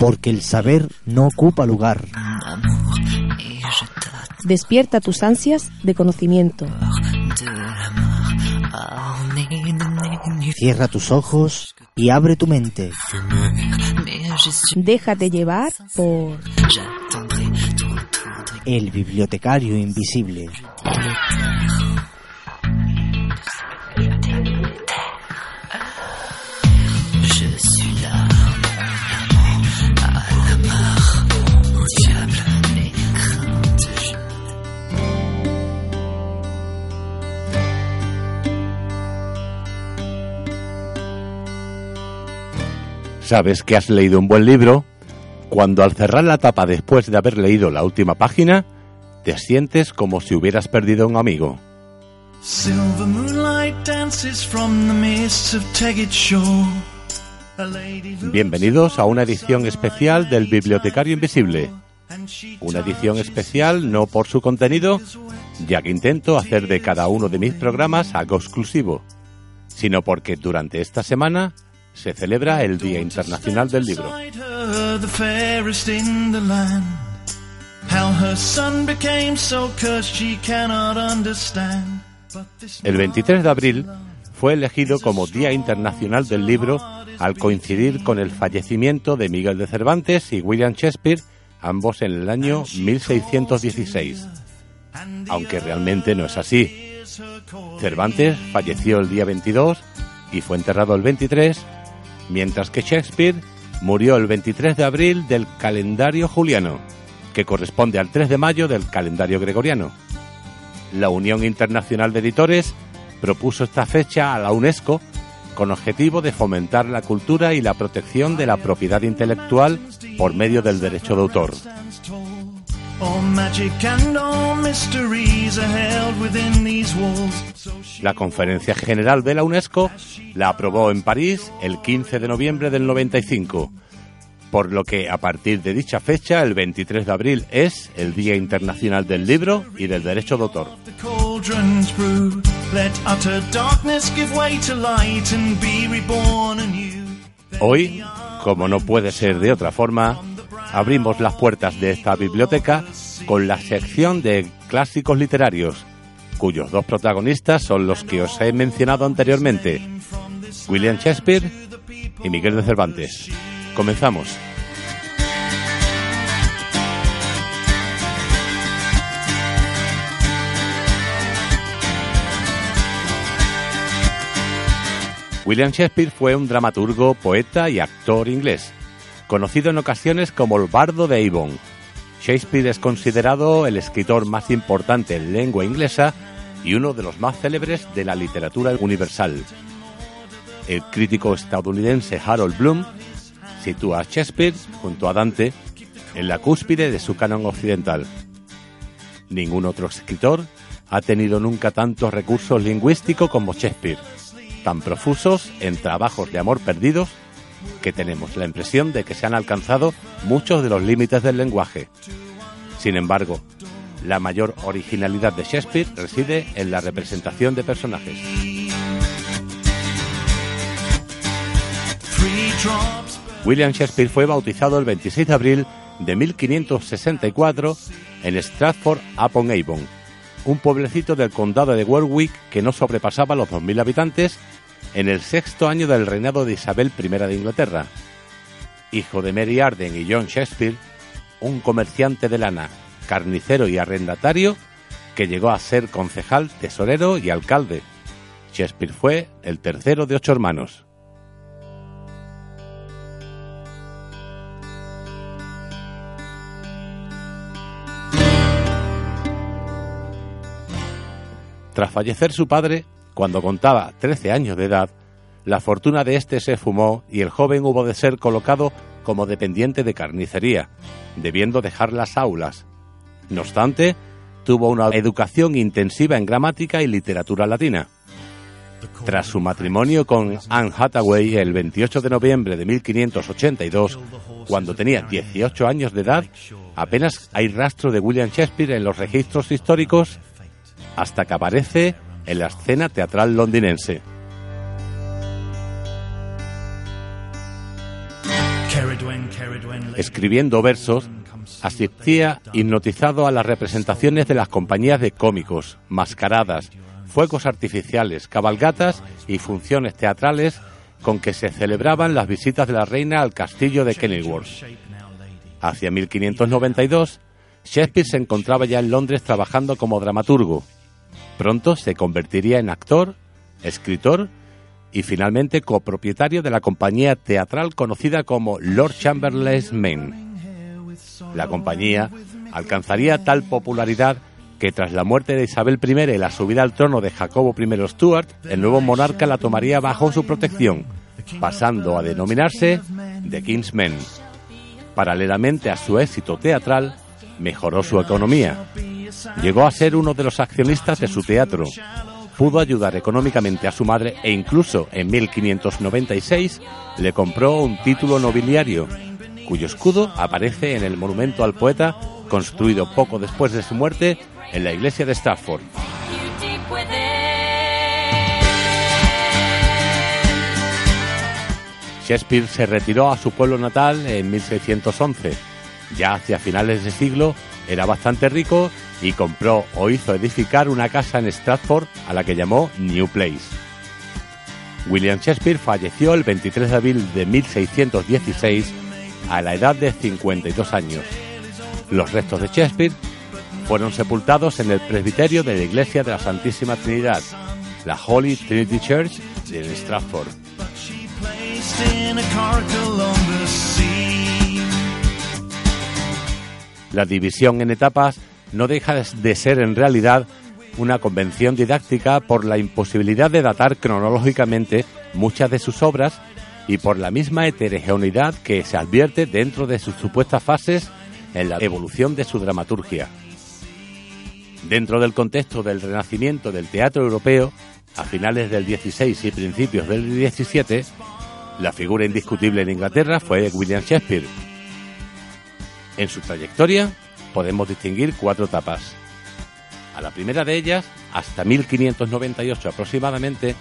Porque el saber no ocupa lugar. Despierta tus ansias de conocimiento. Cierra tus ojos y abre tu mente. Déjate llevar por el bibliotecario invisible. Sabes que has leído un buen libro cuando al cerrar la tapa después de haber leído la última página, te sientes como si hubieras perdido a un amigo. Bienvenidos a una edición especial del Bibliotecario Invisible. Una edición especial no por su contenido, ya que intento hacer de cada uno de mis programas algo exclusivo, sino porque durante esta semana se celebra el Día Internacional del Libro. El 23 de abril fue elegido como Día Internacional del Libro al coincidir con el fallecimiento de Miguel de Cervantes y William Shakespeare, ambos en el año 1616. Aunque realmente no es así. Cervantes falleció el día 22 y fue enterrado el 23 mientras que Shakespeare murió el 23 de abril del calendario juliano, que corresponde al 3 de mayo del calendario gregoriano. La Unión Internacional de Editores propuso esta fecha a la UNESCO con objetivo de fomentar la cultura y la protección de la propiedad intelectual por medio del derecho de autor. La Conferencia General de la UNESCO la aprobó en París el 15 de noviembre del 95, por lo que a partir de dicha fecha, el 23 de abril, es el Día Internacional del Libro y del Derecho de Autor. Hoy, como no puede ser de otra forma, abrimos las puertas de esta biblioteca con la sección de clásicos literarios, cuyos dos protagonistas son los que os he mencionado anteriormente, William Shakespeare y Miguel de Cervantes. Comenzamos. William Shakespeare fue un dramaturgo, poeta y actor inglés conocido en ocasiones como el bardo de Avon. Shakespeare es considerado el escritor más importante en lengua inglesa y uno de los más célebres de la literatura universal. El crítico estadounidense Harold Bloom sitúa a Shakespeare junto a Dante en la cúspide de su canon occidental. Ningún otro escritor ha tenido nunca tantos recursos lingüísticos como Shakespeare, tan profusos en trabajos de amor perdidos que tenemos la impresión de que se han alcanzado muchos de los límites del lenguaje. Sin embargo, la mayor originalidad de Shakespeare reside en la representación de personajes. William Shakespeare fue bautizado el 26 de abril de 1564 en Stratford upon Avon, un pueblecito del condado de Warwick que no sobrepasaba los 2.000 habitantes en el sexto año del reinado de Isabel I de Inglaterra. Hijo de Mary Arden y John Shakespeare, un comerciante de lana, carnicero y arrendatario que llegó a ser concejal, tesorero y alcalde. Shakespeare fue el tercero de ocho hermanos. Tras fallecer su padre, cuando contaba 13 años de edad, la fortuna de este se fumó y el joven hubo de ser colocado como dependiente de carnicería, debiendo dejar las aulas. No obstante, tuvo una educación intensiva en gramática y literatura latina. Tras su matrimonio con Anne Hathaway el 28 de noviembre de 1582, cuando tenía 18 años de edad, apenas hay rastro de William Shakespeare en los registros históricos hasta que aparece en la escena teatral londinense. Escribiendo versos, asistía hipnotizado a las representaciones de las compañías de cómicos, mascaradas, fuegos artificiales, cabalgatas y funciones teatrales con que se celebraban las visitas de la reina al castillo de Kenilworth. Hacia 1592, Shakespeare se encontraba ya en Londres trabajando como dramaturgo. Pronto se convertiría en actor, escritor y finalmente copropietario de la compañía teatral conocida como Lord Chamberlain's Men. La compañía alcanzaría tal popularidad que tras la muerte de Isabel I y la subida al trono de Jacobo I Stuart, el nuevo monarca la tomaría bajo su protección, pasando a denominarse The King's Men. Paralelamente a su éxito teatral, mejoró su economía. Llegó a ser uno de los accionistas de su teatro. Pudo ayudar económicamente a su madre e incluso en 1596 le compró un título nobiliario, cuyo escudo aparece en el monumento al poeta construido poco después de su muerte en la iglesia de Stafford. Shakespeare se retiró a su pueblo natal en 1611. Ya hacia finales de siglo era bastante rico y compró o hizo edificar una casa en Stratford a la que llamó New Place. William Shakespeare falleció el 23 de abril de 1616 a la edad de 52 años. Los restos de Shakespeare fueron sepultados en el presbiterio de la Iglesia de la Santísima Trinidad, la Holy Trinity Church de Stratford. La división en etapas no deja de ser en realidad una convención didáctica por la imposibilidad de datar cronológicamente muchas de sus obras y por la misma heterogeneidad que se advierte dentro de sus supuestas fases en la evolución de su dramaturgia. Dentro del contexto del renacimiento del teatro europeo, a finales del 16 y principios del 17, la figura indiscutible en Inglaterra fue William Shakespeare. En su trayectoria podemos distinguir cuatro etapas. A la primera de ellas, hasta 1598 aproximadamente,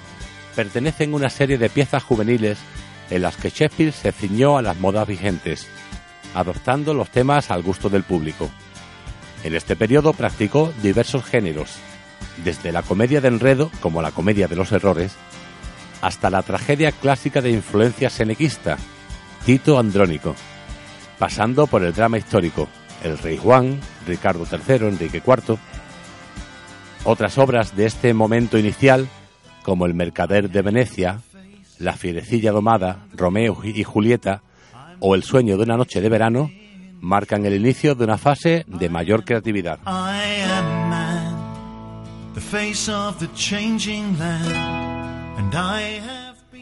pertenecen una serie de piezas juveniles en las que Shakespeare se ciñó a las modas vigentes, adoptando los temas al gusto del público. En este periodo practicó diversos géneros, desde la comedia de enredo, como la comedia de los errores, hasta la tragedia clásica de influencia senequista, Tito Andrónico, pasando por el drama histórico, El Rey Juan, Ricardo III, Enrique IV. Otras obras de este momento inicial, como El Mercader de Venecia, La Fierecilla Domada, Romeo y Julieta o El Sueño de una Noche de Verano, marcan el inicio de una fase de mayor creatividad.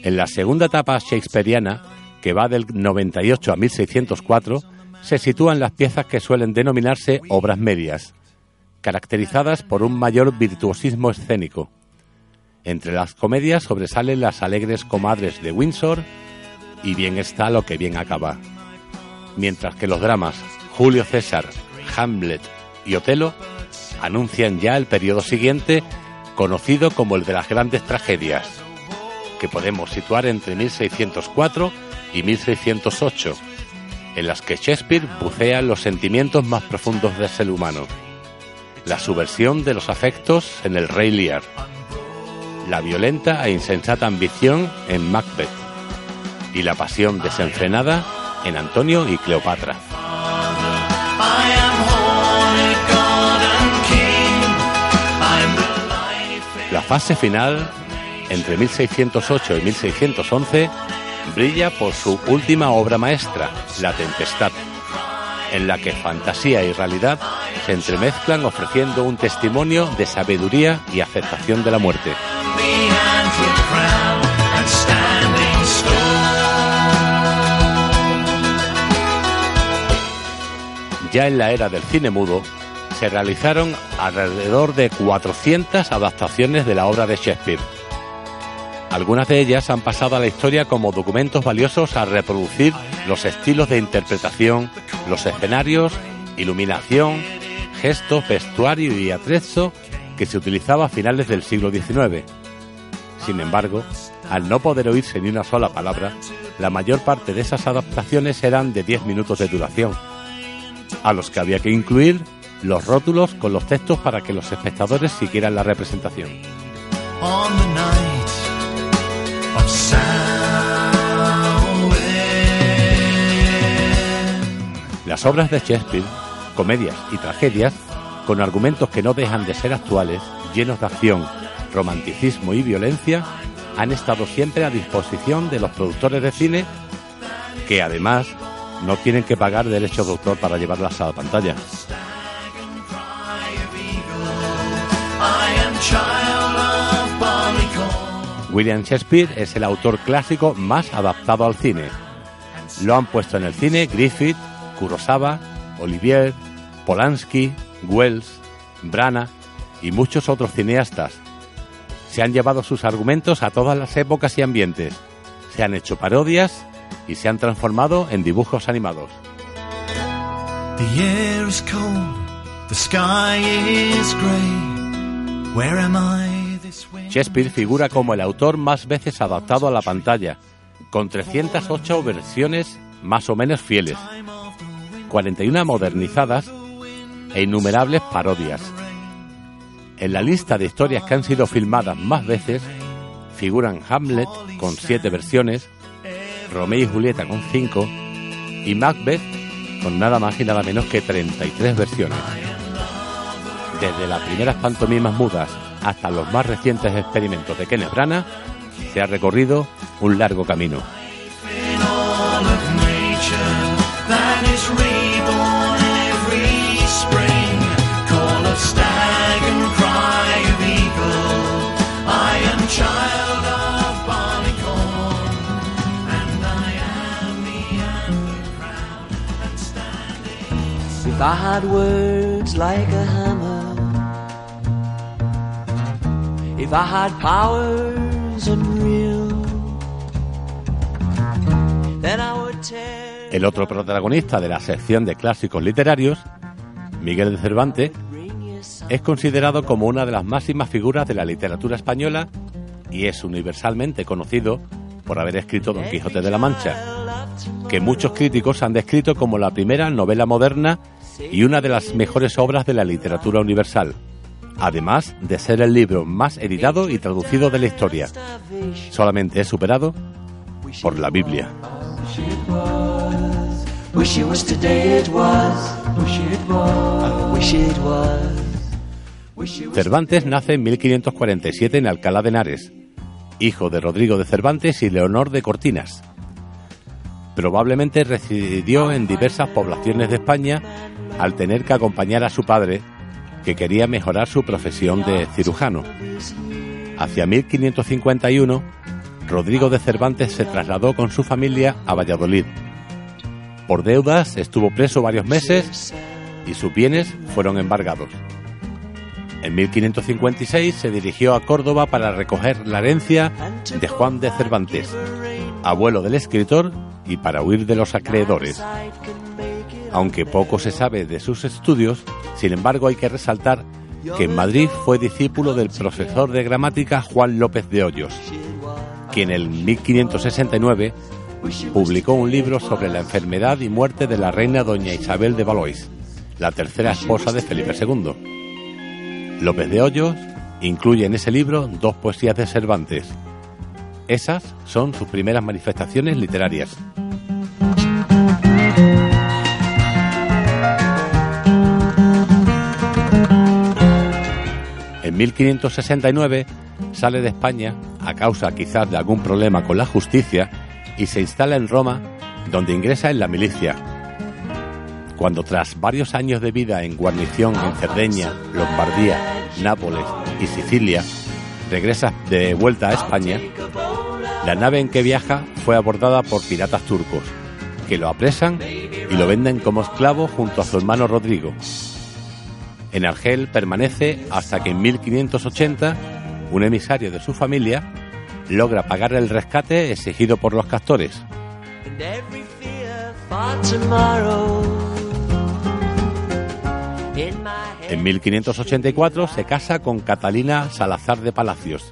En la segunda etapa shakespeariana, que va del 98 a 1604, se sitúan las piezas que suelen denominarse obras medias, caracterizadas por un mayor virtuosismo escénico. Entre las comedias sobresalen las alegres comadres de Windsor y Bien está lo que bien acaba mientras que los dramas Julio César, Hamlet y Otelo anuncian ya el periodo siguiente conocido como el de las grandes tragedias, que podemos situar entre 1604 y 1608, en las que Shakespeare bucea los sentimientos más profundos del ser humano, la subversión de los afectos en el Rey Lear, la violenta e insensata ambición en Macbeth y la pasión desenfrenada en Antonio y Cleopatra. La fase final, entre 1608 y 1611, brilla por su última obra maestra, La Tempestad. en la que fantasía y realidad se entremezclan ofreciendo un testimonio de sabiduría y aceptación de la muerte. Ya en la era del cine mudo, se realizaron alrededor de 400 adaptaciones de la obra de Shakespeare. Algunas de ellas han pasado a la historia como documentos valiosos a reproducir los estilos de interpretación, los escenarios, iluminación, gestos, vestuario y atrezo que se utilizaba a finales del siglo XIX. Sin embargo, al no poder oírse ni una sola palabra, la mayor parte de esas adaptaciones eran de 10 minutos de duración, a los que había que incluir los rótulos con los textos para que los espectadores siguieran la representación. Las obras de Shakespeare, comedias y tragedias, con argumentos que no dejan de ser actuales, llenos de acción, romanticismo y violencia, han estado siempre a disposición de los productores de cine que además no tienen que pagar derechos de autor para llevarlas a la pantalla. William Shakespeare es el autor clásico más adaptado al cine. Lo han puesto en el cine Griffith, Kurosawa, Olivier, Polanski, Wells, Brana y muchos otros cineastas. Se han llevado sus argumentos a todas las épocas y ambientes. Se han hecho parodias y se han transformado en dibujos animados. Shakespeare figura como el autor más veces adaptado a la pantalla, con 308 versiones más o menos fieles, 41 modernizadas e innumerables parodias. En la lista de historias que han sido filmadas más veces figuran Hamlet con 7 versiones, Romeo y Julieta con 5 y Macbeth con nada más y nada menos que 33 versiones. Desde las primeras pantomimas mudas hasta los más recientes experimentos de Kenneth Branagh, se ha recorrido un largo camino. If I had words like a hammer, if I had powers unreal, then I would tear El otro protagonista de la sección de clásicos literarios, Miguel de Cervantes, es considerado como una de las máximas figuras de la literatura española y es universalmente conocido por haber escrito Don Quijote de la Mancha, que muchos críticos han descrito como la primera novela moderna y una de las mejores obras de la literatura universal, además de ser el libro más editado y traducido de la historia. Solamente es superado por la Biblia. Cervantes nace en 1547 en Alcalá de Henares, hijo de Rodrigo de Cervantes y Leonor de Cortinas. Probablemente residió en diversas poblaciones de España al tener que acompañar a su padre, que quería mejorar su profesión de cirujano. Hacia 1551, Rodrigo de Cervantes se trasladó con su familia a Valladolid. Por deudas estuvo preso varios meses y sus bienes fueron embargados. En 1556 se dirigió a Córdoba para recoger la herencia de Juan de Cervantes, abuelo del escritor, y para huir de los acreedores. Aunque poco se sabe de sus estudios, sin embargo hay que resaltar que en Madrid fue discípulo del profesor de gramática Juan López de Hoyos, quien en 1569 publicó un libro sobre la enfermedad y muerte de la reina doña Isabel de Valois, la tercera esposa de Felipe II. López de Hoyos incluye en ese libro dos poesías de Cervantes. Esas son sus primeras manifestaciones literarias. En 1569 sale de España a causa quizás de algún problema con la justicia y se instala en Roma, donde ingresa en la milicia. Cuando tras varios años de vida en guarnición en Cerdeña, Lombardía, Nápoles y Sicilia, regresa de vuelta a España, la nave en que viaja fue abordada por piratas turcos, que lo apresan y lo venden como esclavo junto a su hermano Rodrigo. En Argel permanece hasta que en 1580 un emisario de su familia logra pagar el rescate exigido por los castores. En 1584 se casa con Catalina Salazar de Palacios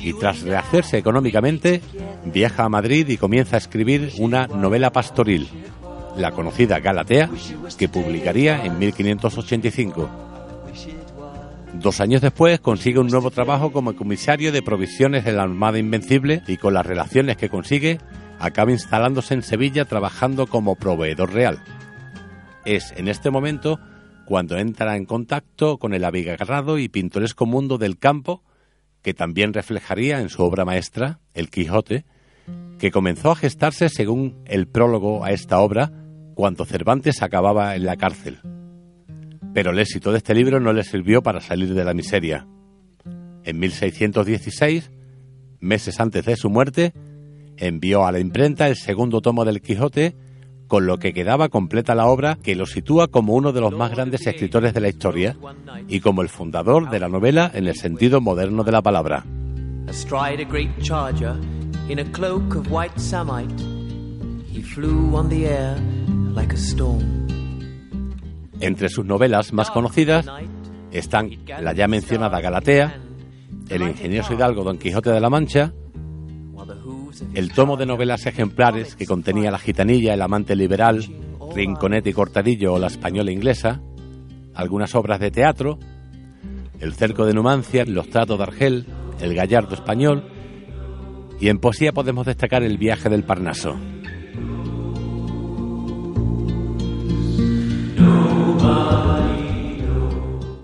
y tras rehacerse económicamente viaja a Madrid y comienza a escribir una novela pastoril, la conocida Galatea, que publicaría en 1585. Dos años después consigue un nuevo trabajo como comisario de provisiones de la Armada Invencible y con las relaciones que consigue acaba instalándose en Sevilla trabajando como proveedor real. Es en este momento cuando entra en contacto con el abigarrado y pintoresco mundo del campo que también reflejaría en su obra maestra, El Quijote, que comenzó a gestarse según el prólogo a esta obra cuando Cervantes acababa en la cárcel. Pero el éxito de este libro no le sirvió para salir de la miseria. En 1616, meses antes de su muerte, envió a la imprenta el segundo tomo del Quijote, con lo que quedaba completa la obra que lo sitúa como uno de los más grandes escritores de la historia y como el fundador de la novela en el sentido moderno de la palabra. Entre sus novelas más conocidas están la ya mencionada Galatea, El ingenioso hidalgo Don Quijote de la Mancha, el tomo de novelas ejemplares que contenía La gitanilla, El amante liberal, Rinconete y Cortadillo o La española inglesa, algunas obras de teatro, El cerco de Numancia, Los tratos de Argel, El gallardo español, y en poesía podemos destacar El viaje del Parnaso.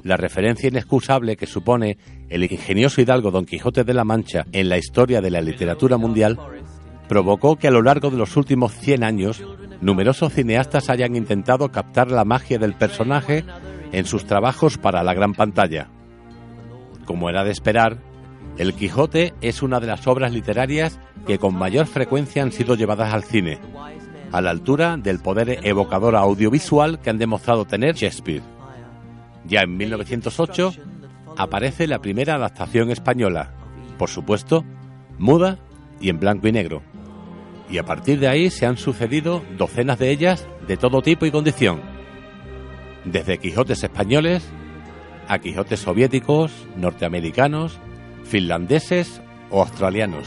La referencia inexcusable que supone el ingenioso hidalgo Don Quijote de la Mancha en la historia de la literatura mundial provocó que a lo largo de los últimos 100 años numerosos cineastas hayan intentado captar la magia del personaje en sus trabajos para la gran pantalla. Como era de esperar, El Quijote es una de las obras literarias que con mayor frecuencia han sido llevadas al cine, a la altura del poder evocador audiovisual que han demostrado tener Shakespeare. Ya en 1908 aparece la primera adaptación española, por supuesto, muda y en blanco y negro. Y a partir de ahí se han sucedido docenas de ellas de todo tipo y condición, desde Quijotes españoles a Quijotes soviéticos, norteamericanos, finlandeses o australianos,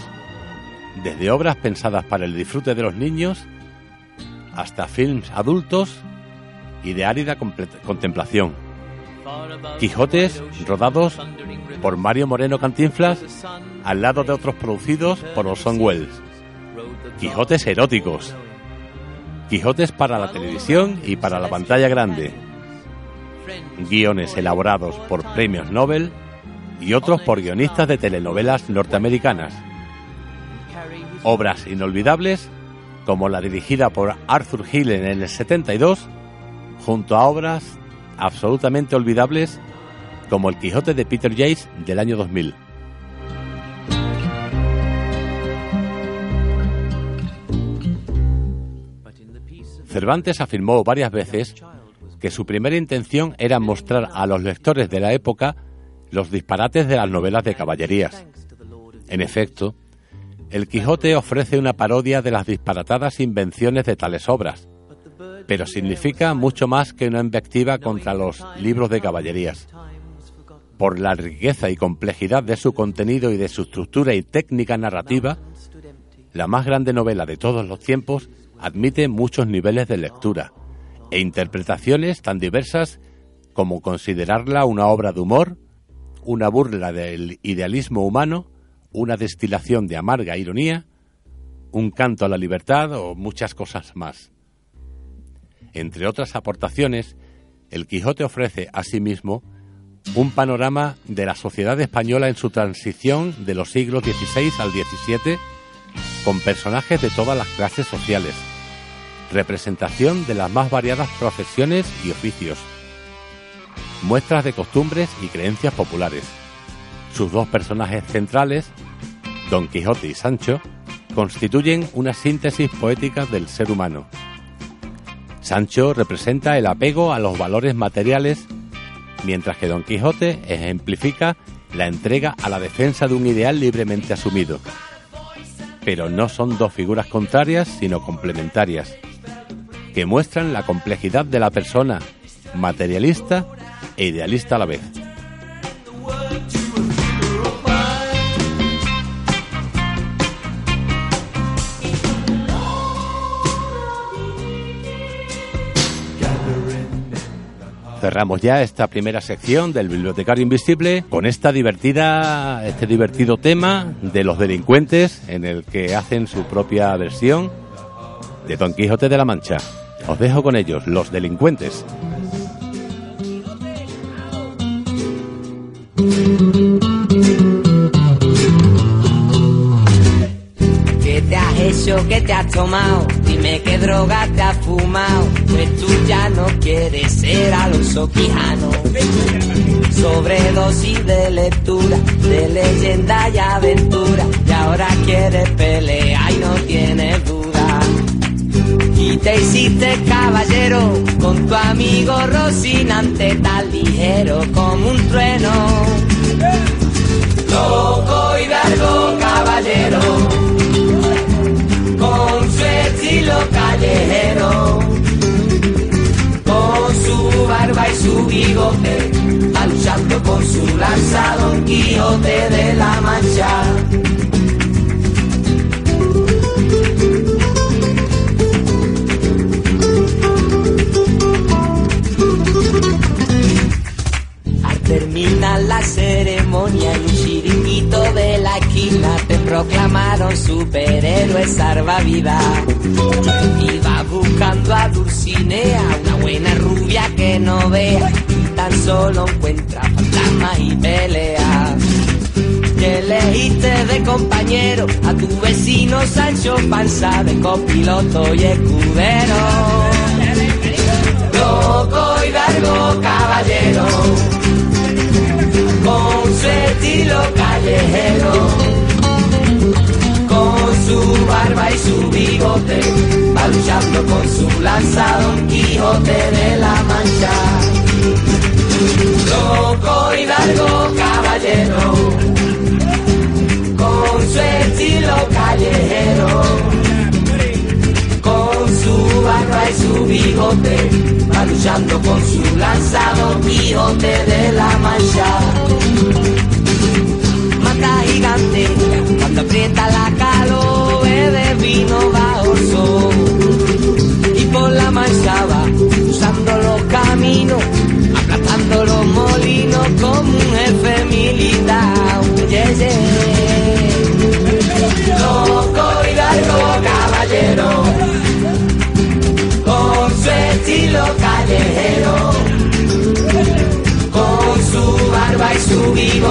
desde obras pensadas para el disfrute de los niños hasta films adultos y de árida contemplación. Quijotes rodados por Mario Moreno Cantinflas al lado de otros producidos por Orson Welles. Quijotes eróticos. Quijotes para la televisión y para la pantalla grande. Guiones elaborados por premios Nobel y otros por guionistas de telenovelas norteamericanas. Obras inolvidables como la dirigida por Arthur Hill en el 72, junto a obras absolutamente olvidables como El Quijote de Peter Yates del año 2000. Cervantes afirmó varias veces que su primera intención era mostrar a los lectores de la época los disparates de las novelas de caballerías. En efecto, El Quijote ofrece una parodia de las disparatadas invenciones de tales obras, pero significa mucho más que una invectiva contra los libros de caballerías. Por la riqueza y complejidad de su contenido y de su estructura y técnica narrativa, la más grande novela de todos los tiempos admite muchos niveles de lectura e interpretaciones tan diversas como considerarla una obra de humor, una burla del idealismo humano, una destilación de amarga ironía, un canto a la libertad o muchas cosas más. Entre otras aportaciones, el Quijote ofrece asimismo un panorama de la sociedad española en su transición de los siglos XVI al XVII, con personajes de todas las clases sociales, representación de las más variadas profesiones y oficios, muestras de costumbres y creencias populares. Sus dos personajes centrales, Don Quijote y Sancho, constituyen una síntesis poética del ser humano. Sancho representa el apego a los valores materiales, mientras que Don Quijote ejemplifica la entrega a la defensa de un ideal libremente asumido. Pero no son dos figuras contrarias, sino complementarias, que muestran la complejidad de la persona, materialista e idealista a la vez. Cerramos ya esta primera sección del Bibliotecario Invisible con esta divertida, este divertido tema de los delincuentes en el que hacen su propia versión de Don Quijote de la Mancha. Os dejo con ellos, los delincuentes. Hecho? ¿Qué te has tomado? Dime qué droga te has fumado. Pues tú ya no quieres ser Alonso Quijano. Sobredosis de lectura, de leyenda y aventura. Y ahora quieres pelear y no tienes duda. Y te hiciste caballero con tu amigo Rocinante, tan ligero como un trueno. Loco largo caballero estilo callejero, con su barba y su bigote, va luchando con su lanza Don Quijote de la Mancha. Al terminar la ceremonia en un chiringuito de la esquina proclamaron superhéroe salvavidas. Iba buscando a Dulcinea, una buena rubia que no vea y tan solo encuentra fantasmas y peleas. Que elegiste de compañero a tu vecino Sancho Panza de copiloto y escudero. Loco largo caballero con su estilo callejero, su barba y su bigote, va luchando con su lanza Don Quijote de la Mancha. Loco largo caballero, con su estilo callejero, con su barba y su bigote, va luchando con su lanza Don Quijote de la Mancha. Cuando aprieta la calor, bebe vino bajo el sol. Y por la mancha va, usando los caminos, aplastando los molinos como un jefe militar. Yeah, yeah. Loco largo caballero con su estilo callejero,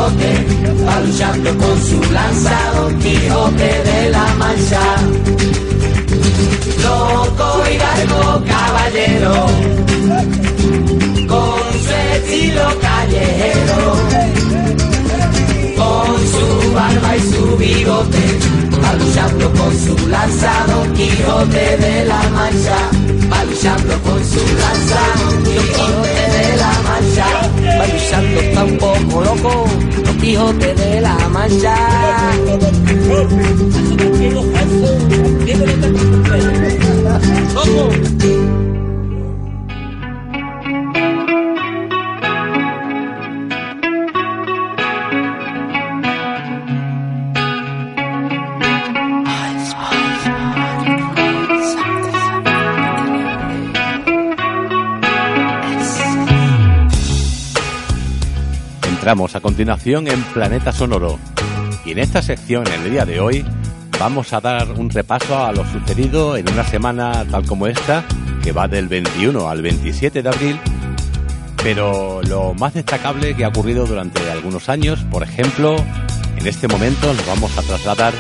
su bigote, va luchando con su lanza Don Quijote de la Mancha. Loco y largo caballero, con su estilo callejero, con su barba y su bigote, va luchando con su lanza Don Quijote de la Mancha, va luchando con su lanza Don Quijote de la Mancha, luchando está un poco loco Don Quijote de la Mancha. Entramos a continuación en Planeta Sonoro y en esta sección, el día de hoy, vamos a dar un repaso a lo sucedido en una semana tal como esta, que va del 21 al 27 de abril, pero lo más destacable que ha ocurrido durante algunos años, por ejemplo, en este momento nos vamos a trasladar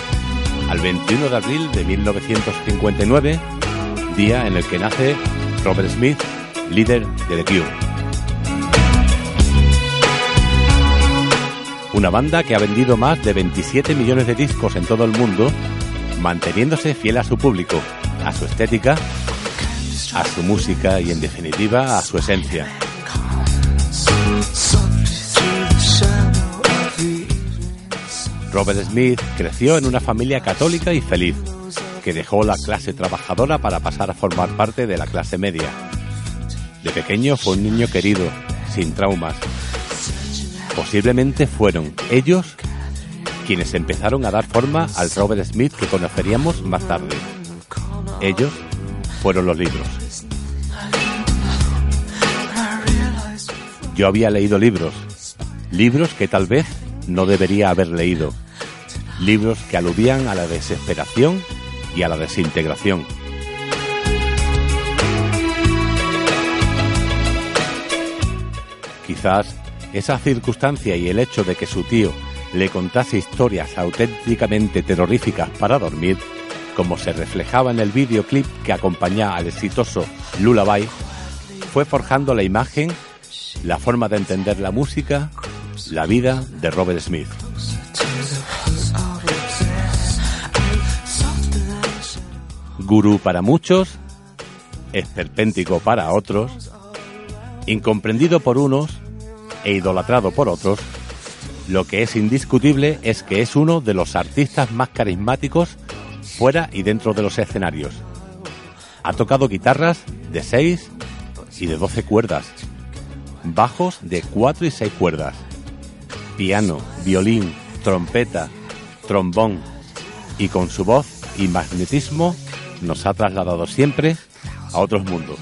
al 21 de abril de 1959, día en el que nace Robert Smith, líder de The Cure. Una banda que ha vendido más de 27 millones de discos en todo el mundo, manteniéndose fiel a su público, a su estética, a su música y en definitiva a su esencia. Robert Smith creció en una familia católica y feliz, que dejó la clase trabajadora para pasar a formar parte de la clase media. De pequeño fue un niño querido, sin traumas. Posiblemente fueron ellos quienes empezaron a dar forma al Robert Smith que conoceríamos más tarde. Ellos fueron los libros. Yo había leído libros, libros que tal vez no debería haber leído, libros que aludían a la desesperación y a la desintegración. Quizás esa circunstancia y el hecho de que su tío le contase historias auténticamente terroríficas para dormir, como se reflejaba en el videoclip que acompañaba al exitoso Lullaby, fue forjando la imagen, la forma de entender la música, la vida de Robert Smith. Gurú para muchos, esperpéntico para otros, incomprendido por unos e idolatrado por otros, lo que es indiscutible es que es uno de los artistas más carismáticos fuera y dentro de los escenarios. Ha tocado guitarras de 6 y de 12 cuerdas, bajos de 4 y 6 cuerdas, piano, violín, trompeta, trombón y con su voz y magnetismo nos ha trasladado siempre a otros mundos.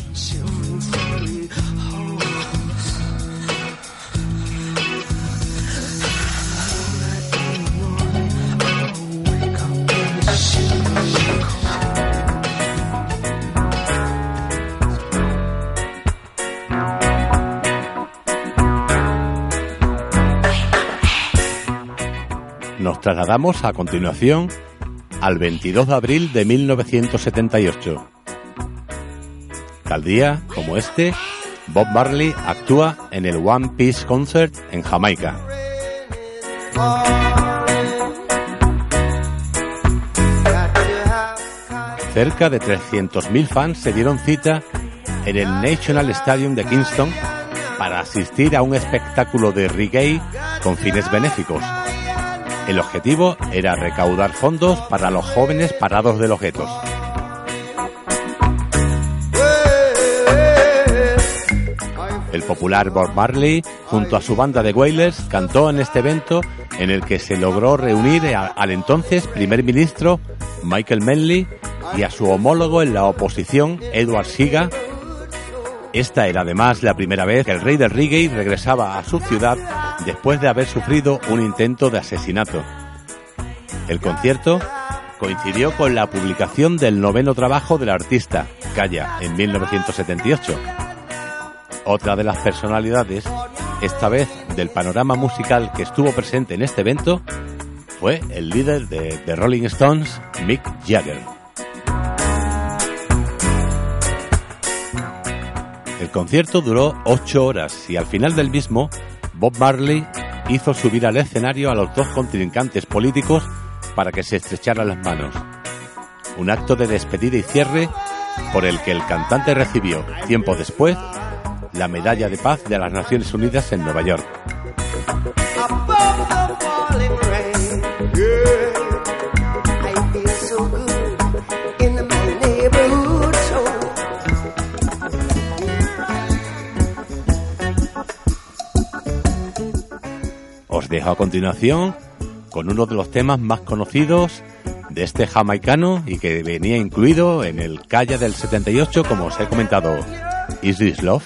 Trasladamos a continuación al 22 de abril de 1978. Tal día como este, Bob Marley actúa en el One Piece Concert en Jamaica. Cerca de 300.000 fans se dieron cita en el National Stadium de Kingston para asistir a un espectáculo de reggae con fines benéficos. El objetivo era recaudar fondos para los jóvenes parados de los guetos. El popular Bob Marley, junto a su banda de Wailers, cantó en este evento en el que se logró reunir al entonces primer ministro Michael Manley y a su homólogo en la oposición Edward Siga. Esta era además la primera vez que el rey del reggae regresaba a su ciudad después de haber sufrido un intento de asesinato. El concierto coincidió con la publicación del noveno trabajo del artista, Calla, en 1978. Otra de las personalidades, esta vez del panorama musical que estuvo presente en este evento, fue el líder de The Rolling Stones, Mick Jagger. El concierto duró ocho horas y al final del mismo, Bob Marley hizo subir al escenario a los dos contrincantes políticos para que se estrecharan las manos. Un acto de despedida y cierre por el que el cantante recibió, tiempo después, la Medalla de Paz de las Naciones Unidas en Nueva York. Dejo a continuación con uno de los temas más conocidos de este jamaicano y que venía incluido en el Calla del 78, como os he comentado. Is This Love?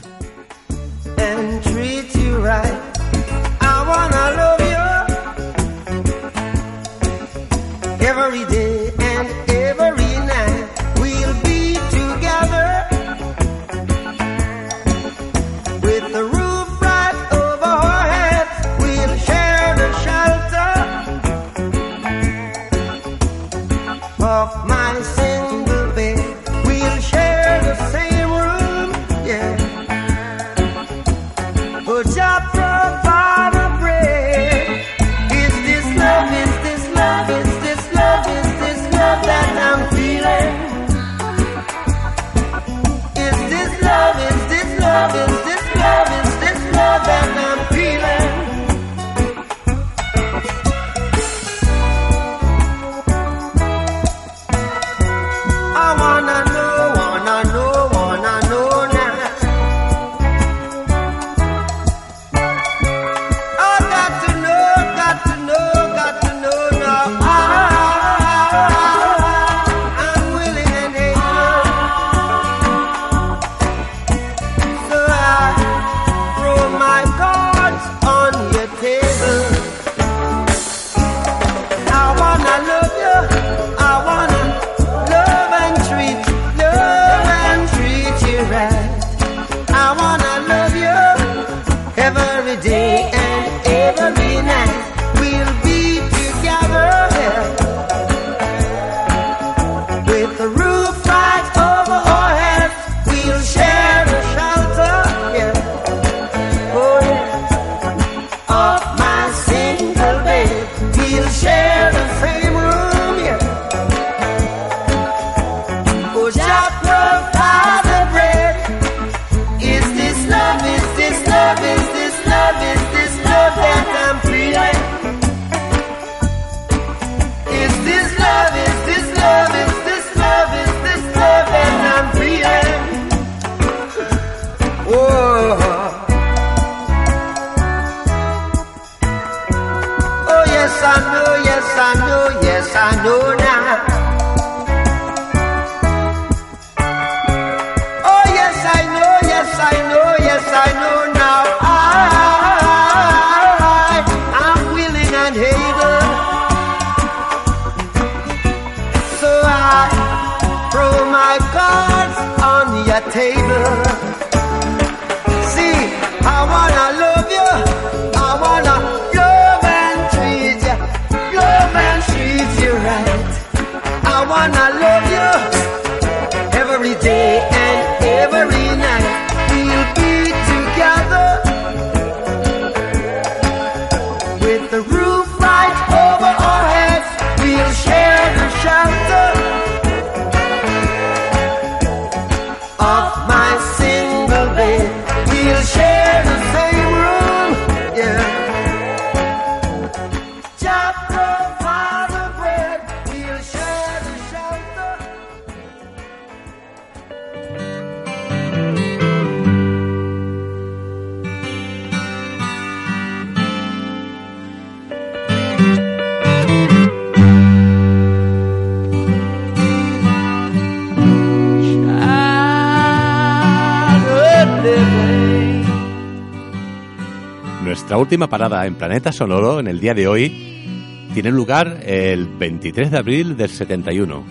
Última parada en Planeta Sonoro en el día de hoy tiene lugar el 23 de abril del 71,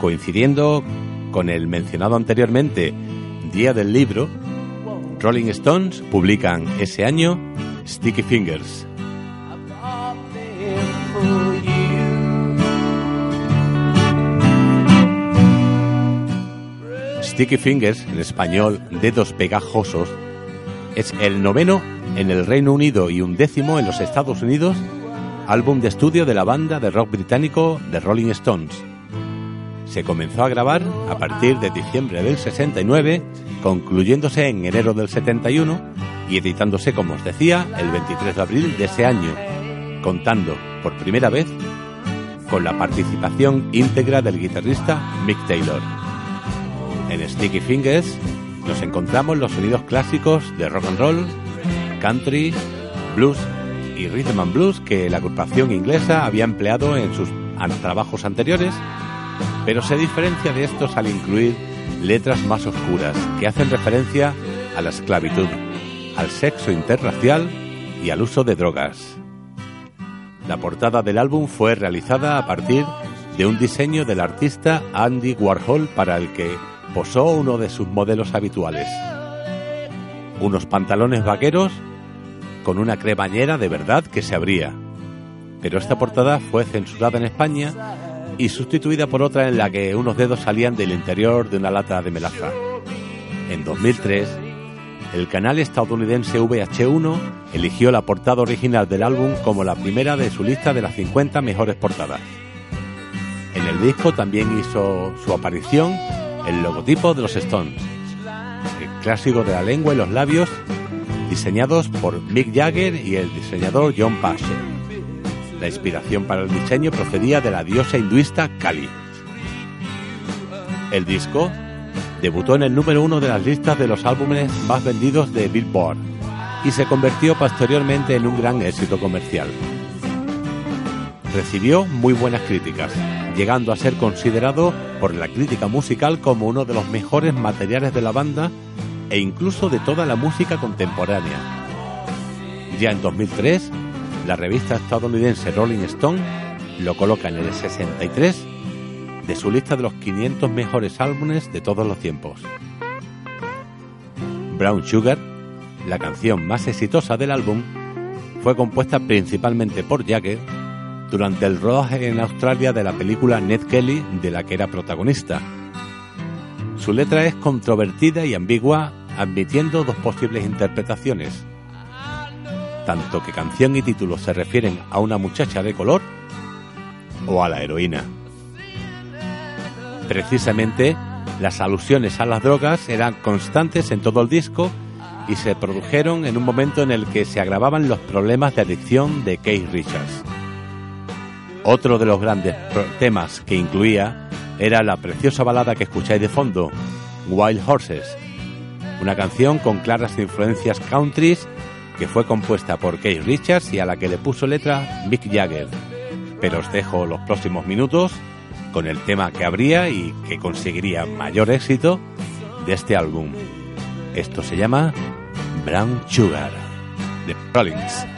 coincidiendo con el mencionado anteriormente Día del Libro. Rolling Stones publican ese año Sticky Fingers. Sticky Fingers, en español Dedos Pegajosos, es el noveno en el Reino Unido y un décimo en los Estados Unidos álbum de estudio de la banda de rock británico The Rolling Stones. Se comenzó a grabar a partir de diciembre del 69, concluyéndose en enero del 71 y editándose, como os decía, el 23 de abril de ese año, contando por primera vez con la participación íntegra del guitarrista Mick Taylor. En Sticky Fingers nos encontramos los sonidos clásicos de rock and roll, country, blues y rhythm and blues que la agrupación inglesa había empleado en sus trabajos anteriores, pero se diferencia de estos al incluir letras más oscuras que hacen referencia a la esclavitud, al sexo interracial y al uso de drogas. La portada del álbum fue realizada a partir de un diseño del artista Andy Warhol para el que posó uno de sus modelos habituales. Unos pantalones vaqueros con una cremallera de verdad que se abría. Pero esta portada fue censurada en España y sustituida por otra en la que unos dedos salían del interior de una lata de melaza. En 2003, el canal estadounidense VH1 eligió la portada original del álbum como la primera de su lista de las 50 mejores portadas. En el disco también hizo su aparición el logotipo de los Stones, el clásico de la lengua y los labios, diseñados por Mick Jagger y el diseñador John Pache. La inspiración para el diseño procedía de la diosa hinduista Kali. El disco debutó en el número uno de las listas de los álbumes más vendidos de Billboard y se convirtió posteriormente en un gran éxito comercial. Recibió muy buenas críticas, llegando a ser considerado por la crítica musical como uno de los mejores materiales de la banda e incluso de toda la música contemporánea. Ya en 2003, la revista estadounidense Rolling Stone lo coloca en el 63 de su lista de los 500 mejores álbumes de todos los tiempos. Brown Sugar, la canción más exitosa del álbum, fue compuesta principalmente por Jagger durante el rodaje en Australia de la película Ned Kelly de la que era protagonista. Su letra es controvertida y ambigua, admitiendo dos posibles interpretaciones. tanto que canción y título se refieren a una muchacha de color o a la heroína. Precisamente, las alusiones a las drogas eran constantes en todo el disco y se produjeron en un momento en el que se agravaban los problemas de adicción de Keith Richards. Otro de los grandes temas que incluía era la preciosa balada que escucháis de fondo, Wild Horses, una canción con claras influencias countries que fue compuesta por Keith Richards y a la que le puso letra Mick Jagger. Pero os dejo los próximos minutos con el tema que habría y que conseguiría mayor éxito de este álbum. Esto se llama Brown Sugar de Rollins.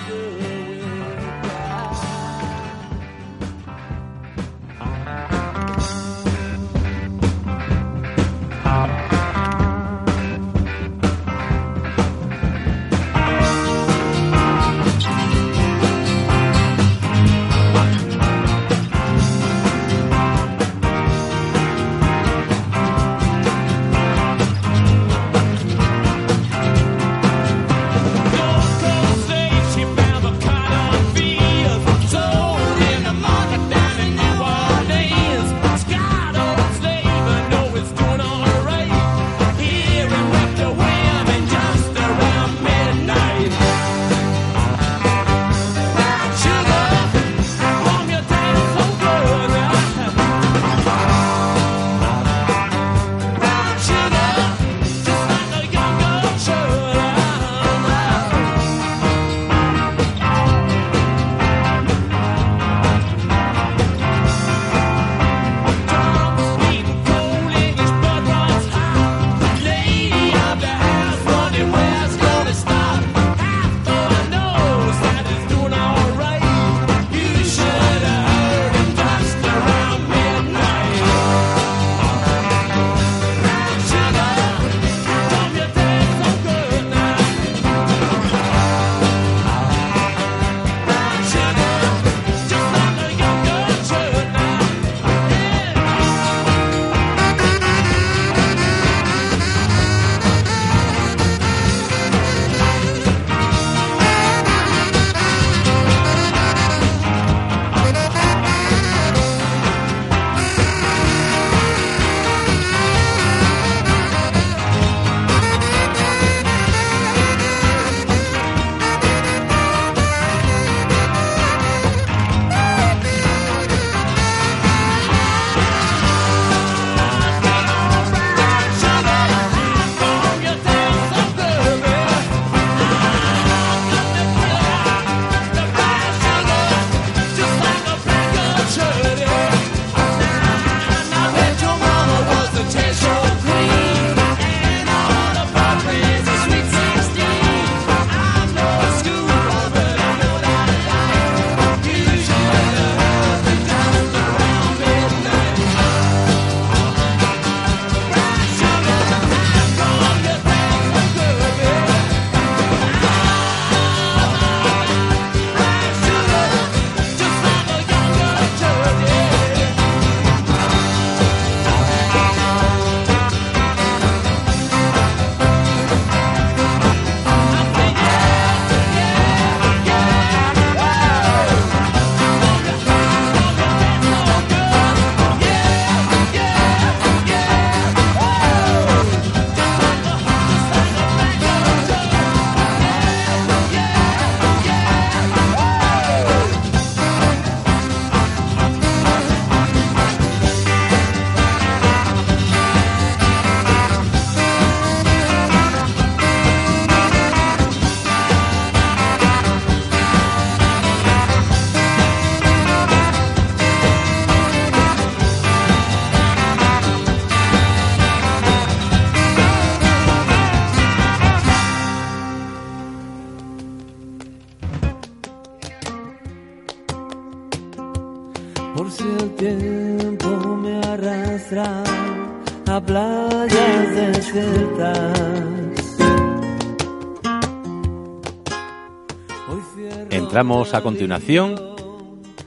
A continuación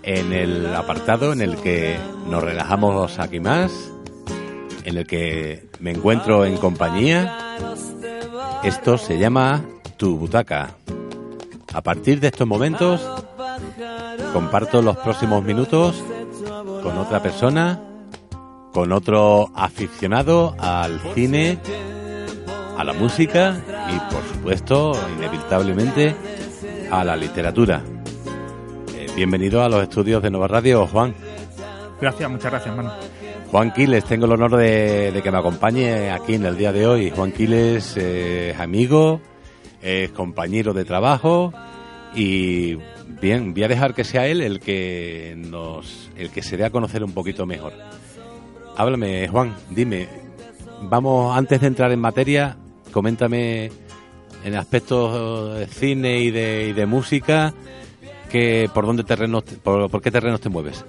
en el apartado en el que nos relajamos aquí más, en el que me encuentro en compañía. Esto se llama Tu Butaca. A partir de estos momentos, comparto los próximos minutos con otra persona, con otro aficionado al cine, a la música y, por supuesto, inevitablemente, a la literatura. Eh, bienvenido a los estudios de Nova Radio, Juan. Gracias, muchas gracias, hermano. Juan Quiles, tengo el honor de, de que me acompañe aquí en el día de hoy. Juan Quiles eh, es amigo, es compañero de trabajo y bien, voy a dejar que sea él el que nos, el que se dé a conocer un poquito mejor. Háblame, Juan, dime, vamos, antes de entrar en materia, coméntame en aspectos de cine y de, y de música, que, por dónde terrenos, te- por, por qué terrenos te mueves.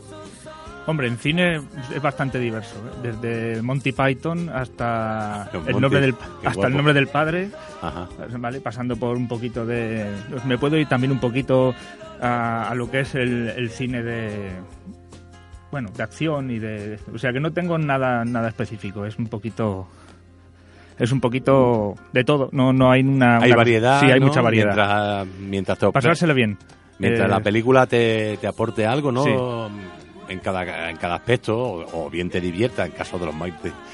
Hombre, en cine es bastante diverso, ¿eh? desde Monty Python hasta el Monty, nombre del hasta guapo. el nombre del padre, Ajá. ¿vale? pasando por un poquito de pues me puedo ir también un poquito a, a lo que es el, el cine de bueno, de acción y de o sea que no tengo nada nada específico, es un poquito es un poquito de todo, no no hay una Hay una- variedad. Sí, hay ¿no? mucha variedad. Mientras, mientras te Pasárselo bien. Mientras Eh, la película te, te aporte algo, ¿no? sí. En cada, en cada aspecto, o, o bien te divierta, en caso de los,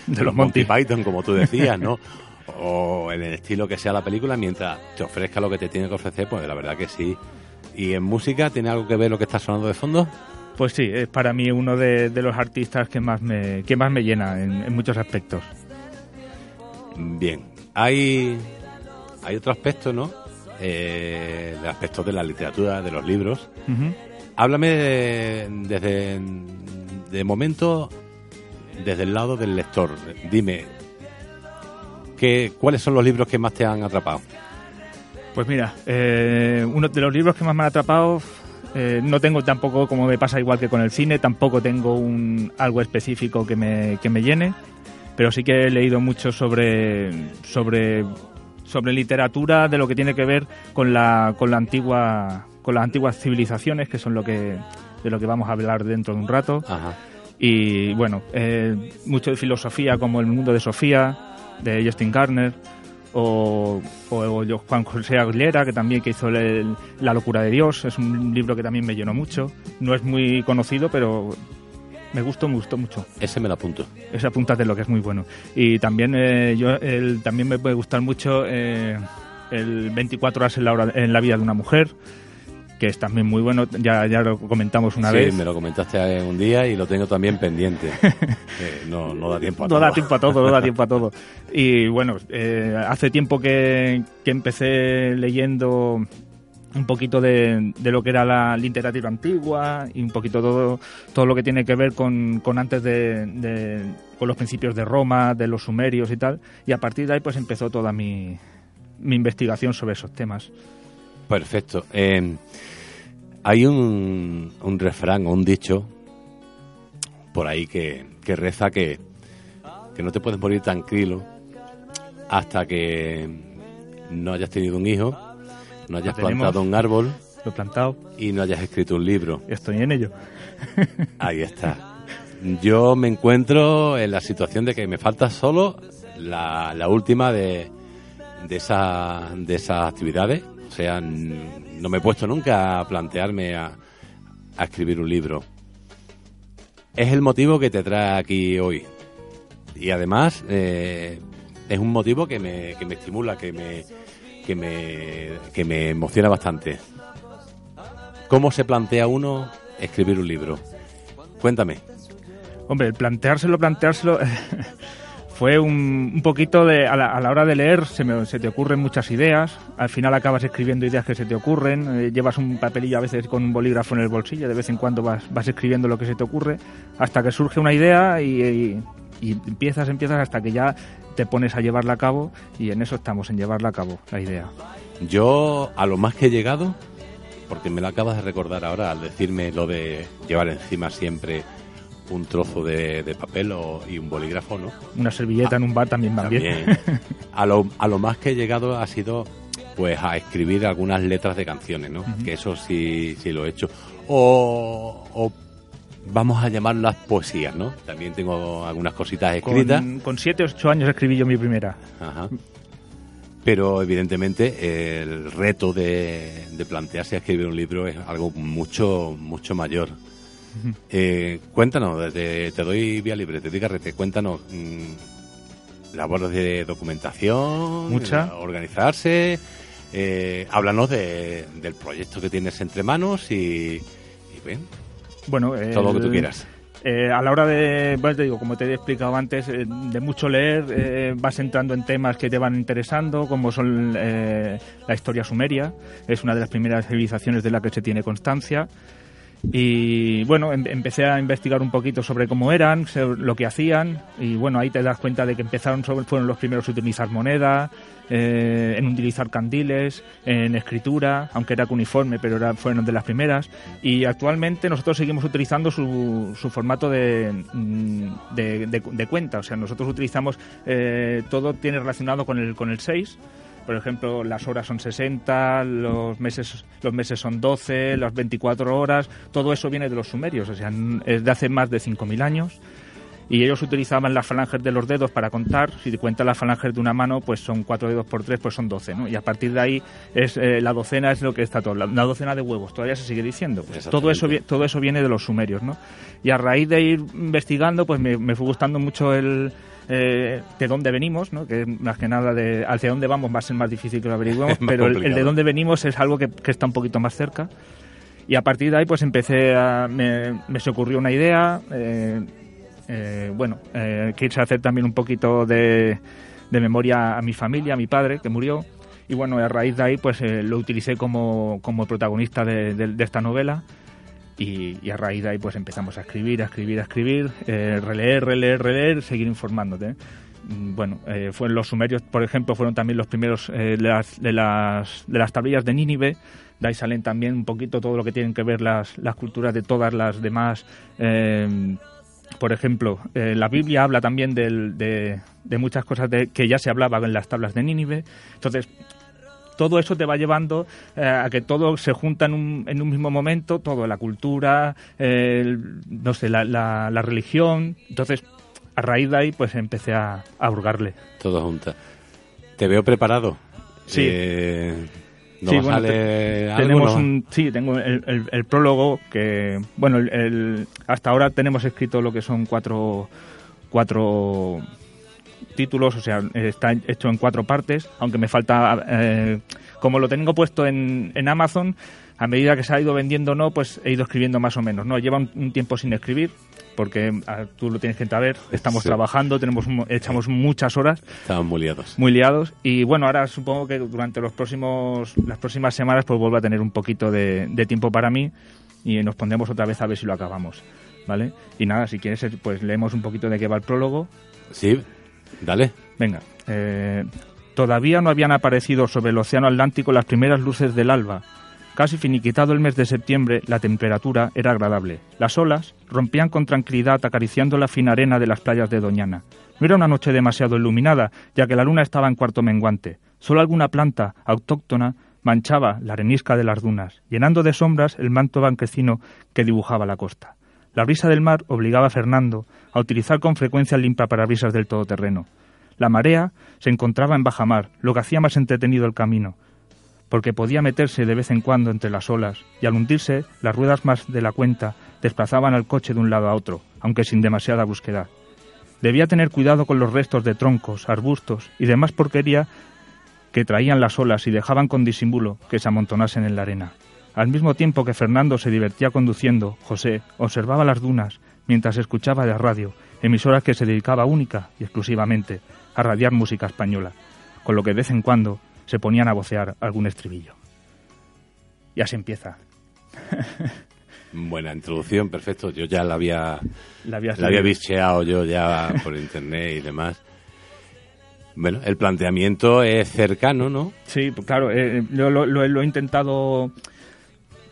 De los Monty. Python, como tú decías, ¿no? o en el estilo que sea la película, mientras te ofrezca lo que te tiene que ofrecer, pues la verdad que sí. ¿Y en música tiene algo que ver lo que está sonando de fondo? Pues sí, es para mí uno de, de los artistas que más me, que más me llena en, en muchos aspectos. Bien. Hay, hay otro aspecto, ¿no? Eh, el aspecto de la literatura, de los libros. Háblame de- desde de momento desde el lado del lector. Dime ¿qué, cuáles son los libros que más te han atrapado. Pues mira, eh, uno de los libros que más me han atrapado, eh, no tengo tampoco, como me pasa igual que con el cine, tampoco tengo un, algo específico que me, que me llene, pero sí que he leído mucho sobre, sobre, sobre literatura de lo que tiene que ver con la, con la antigua, con las antiguas civilizaciones, que son lo que, de lo que vamos a hablar dentro de un rato. Ajá. Y bueno, eh, mucho de filosofía como El mundo de Sofía, de Justin Garner, o, o, o Juan José Aguilera, que también que hizo el- La locura de Dios, es un libro que también me llenó mucho. No es muy conocido, pero me gustó, me gustó mucho. Ese me lo apunto. Ese apúntate lo que es muy bueno. Y también eh, yo el, también me puede gustar mucho eh, el 24 horas en la, hora- en la vida de una mujer, que es también muy bueno, ya, ya lo comentamos una sí, vez. me lo comentaste un día y lo tengo también pendiente. Eh, no, no da tiempo a no todo. da tiempo a todo, no da tiempo a todo. Y bueno, eh, hace tiempo que, que empecé leyendo un poquito de, de lo que era la literatura antigua y un poquito todo, todo lo que tiene que ver con, con antes de, con los principios de Roma, de los sumerios y tal. Y a partir de ahí pues empezó toda mi, mi investigación sobre esos temas. Perfecto. Eh, hay un, un refrán o un dicho por ahí que, que reza que, que no te puedes morir tranquilo hasta que no hayas tenido un hijo, no hayas plantado un árbol Lo he plantado, y no hayas escrito un libro. estoy en ello. Ahí está. Yo me encuentro en la situación de que me falta solo la, la última de, de, esa, de esas actividades. O sea, no me he puesto nunca a plantearme a, a escribir un libro. Es el motivo que te trae aquí hoy. Y además eh, es un motivo que me, que me estimula, que me, que, me, que me emociona bastante. ¿Cómo se plantea uno escribir un libro? Cuéntame. Hombre, el planteárselo, planteárselo fue un, un poquito de... A la, a la hora de leer se, me- se te ocurren muchas ideas, al final acabas escribiendo ideas que se te ocurren, eh, llevas un papelillo a veces con un bolígrafo en el bolsillo, de vez en cuando vas, vas escribiendo lo que se te ocurre, hasta que surge una idea y, y- y empiezas, empiezas hasta que ya te pones a llevarla a cabo y en eso estamos, en llevarla a cabo, la idea. Yo a lo más que he llegado, porque me lo acabas de recordar ahora al decirme lo de llevar encima siempre un trozo de, de papel o- y un bolígrafo, ¿no? Una servilleta en un bar también va bien. También. A lo, a lo más que he llegado ha sido pues a escribir algunas letras de canciones, ¿no? Que eso sí, sí lo he hecho. O, o vamos a llamarlas poesías, ¿no? También tengo algunas cositas escritas. Con, con siete o ocho años escribí yo mi primera. Ajá. Pero evidentemente el reto de, de plantearse escribir un libro es algo mucho, mucho mayor. Eh, cuéntanos, te, te doy vía libre, te doy carrete, cuéntanos mm, labores de documentación, Mucha. organizarse, eh, háblanos de- del proyecto que tienes entre manos y, y Bueno, todo lo que tú quieras. Eh, a la hora de, bueno, te digo, como te he explicado antes, eh, de mucho leer, eh, vas entrando en temas que te van interesando, como son eh, la historia sumeria, es una de las primeras civilizaciones de la que se tiene constancia. Y bueno, em- empecé a investigar un poquito sobre cómo eran, sobre lo que hacían, y bueno, ahí te das cuenta de que empezaron, sobre, fueron los primeros a utilizar moneda, eh, en utilizar candiles, en escritura, aunque era cuneiforme, pero era, fueron de las primeras. Y actualmente nosotros seguimos utilizando su, su formato de, mm, de, de- de cuenta, o sea, nosotros utilizamos, eh, todo tiene relacionado con el, con el 6. Por ejemplo, las horas son 60, los meses, los meses son 12, las 24 horas, todo eso viene de los sumerios, o sea, es de hace más de 5.000 años. Y ellos utilizaban las falanges de los dedos para contar. Si te cuentas las falanges de una mano, pues son cuatro dedos por tres, pues son 12, ¿no? Y a partir de ahí, es eh, la docena es lo que está todo. La, la docena de huevos, todavía se sigue diciendo. Pues todo, eso, todo eso viene de los sumerios, ¿no? Y a raíz de ir investigando, pues me, me fue gustando mucho el, eh, de dónde venimos, ¿no? que más que nada de hacia dónde vamos va a ser más difícil que lo más pero el, el de dónde venimos es algo que, que está un poquito más cerca. Y a partir de ahí pues empecé a... me, me se ocurrió una idea, eh, eh, bueno, eh, quise hacer también un poquito de, de memoria a mi familia, a mi padre, que murió. Y bueno, a raíz de ahí pues eh, lo utilicé como, como protagonista de, de- de esta novela. Y, y a raíz de ahí pues empezamos a escribir, a escribir, a escribir, eh, releer, releer, releer, seguir informándote. Mm, Bueno, eh, fueron los sumerios, por ejemplo, fueron también los primeros eh, de, las, de, las, de las tablillas de Nínive. De ahí salen también un poquito todo lo que tienen que ver las, las culturas de todas las demás. eh, por ejemplo, eh, la Biblia habla también del- de, de muchas cosas de, que ya se hablaba en las tablas de Nínive. Entonces, todo eso te va llevando eh, a que todo se junta en un, en un mismo momento, todo, la cultura, el- no sé, la, la- la religión. Entonces, a raíz de ahí, pues empecé a, a hurgarle. Todo junta. Te veo preparado. Sí. ¿No Sí, bueno, algo, tenemos no? un, sí, tengo el, el- el prólogo que, bueno, el, el- hasta ahora tenemos escrito lo que son cuatro, cuatro títulos, o sea, está hecho en cuatro partes, aunque me falta, eh, como lo tengo puesto en, en Amazon, a medida que se ha ido vendiendo no, pues he ido escribiendo más o menos, ¿no? Lleva un, un tiempo sin escribir, porque tú lo tienes que saber, estamos Sí. trabajando, tenemos echamos muchas horas, Estaban muy liados. muy liados y bueno ahora supongo que durante los próximos las próximas semanas pues vuelvo a tener un poquito de, de tiempo para mí y nos pondremos otra vez a ver si lo acabamos vale y nada si quieres eh, pues leemos un poquito de qué va el prólogo Sí, dale. venga eh, todavía no habían aparecido sobre el océano Atlántico las primeras luces del alba Casi finiquitado el mes de septiembre, la temperatura era agradable. Las olas rompían con tranquilidad acariciando la fina arena de las playas de Doñana. No era una noche demasiado iluminada, ya que la luna estaba en cuarto menguante. Solo alguna planta autóctona manchaba la arenisca de las dunas, llenando de sombras el manto banquecino que dibujaba la costa. La brisa del mar obligaba a Fernando a utilizar con frecuencia el limpiaparabrisas del todoterreno. La marea se encontraba en baja mar, lo que hacía más entretenido el camino porque podía meterse de vez en cuando entre las olas, y al hundirse, las ruedas más de la cuenta desplazaban al coche de un lado a otro, aunque sin demasiada brusquedad. Debía tener cuidado con los restos de troncos, arbustos y demás porquería que traían las olas y dejaban con disimulo que se amontonasen en la arena. Al mismo tiempo que Fernando se divertía conduciendo, José observaba las dunas mientras escuchaba de radio, emisoras que se dedicaba única y exclusivamente a radiar música española, con lo que de vez en cuando se ponían a vocear algún estribillo. Y así empieza. Buena introducción, perfecto. Yo ya la había, La había, la había bicheado yo ya por internet y demás. Bueno, el planteamiento es cercano, ¿no? Sí, pues claro, eh, yo lo, lo- lo he intentado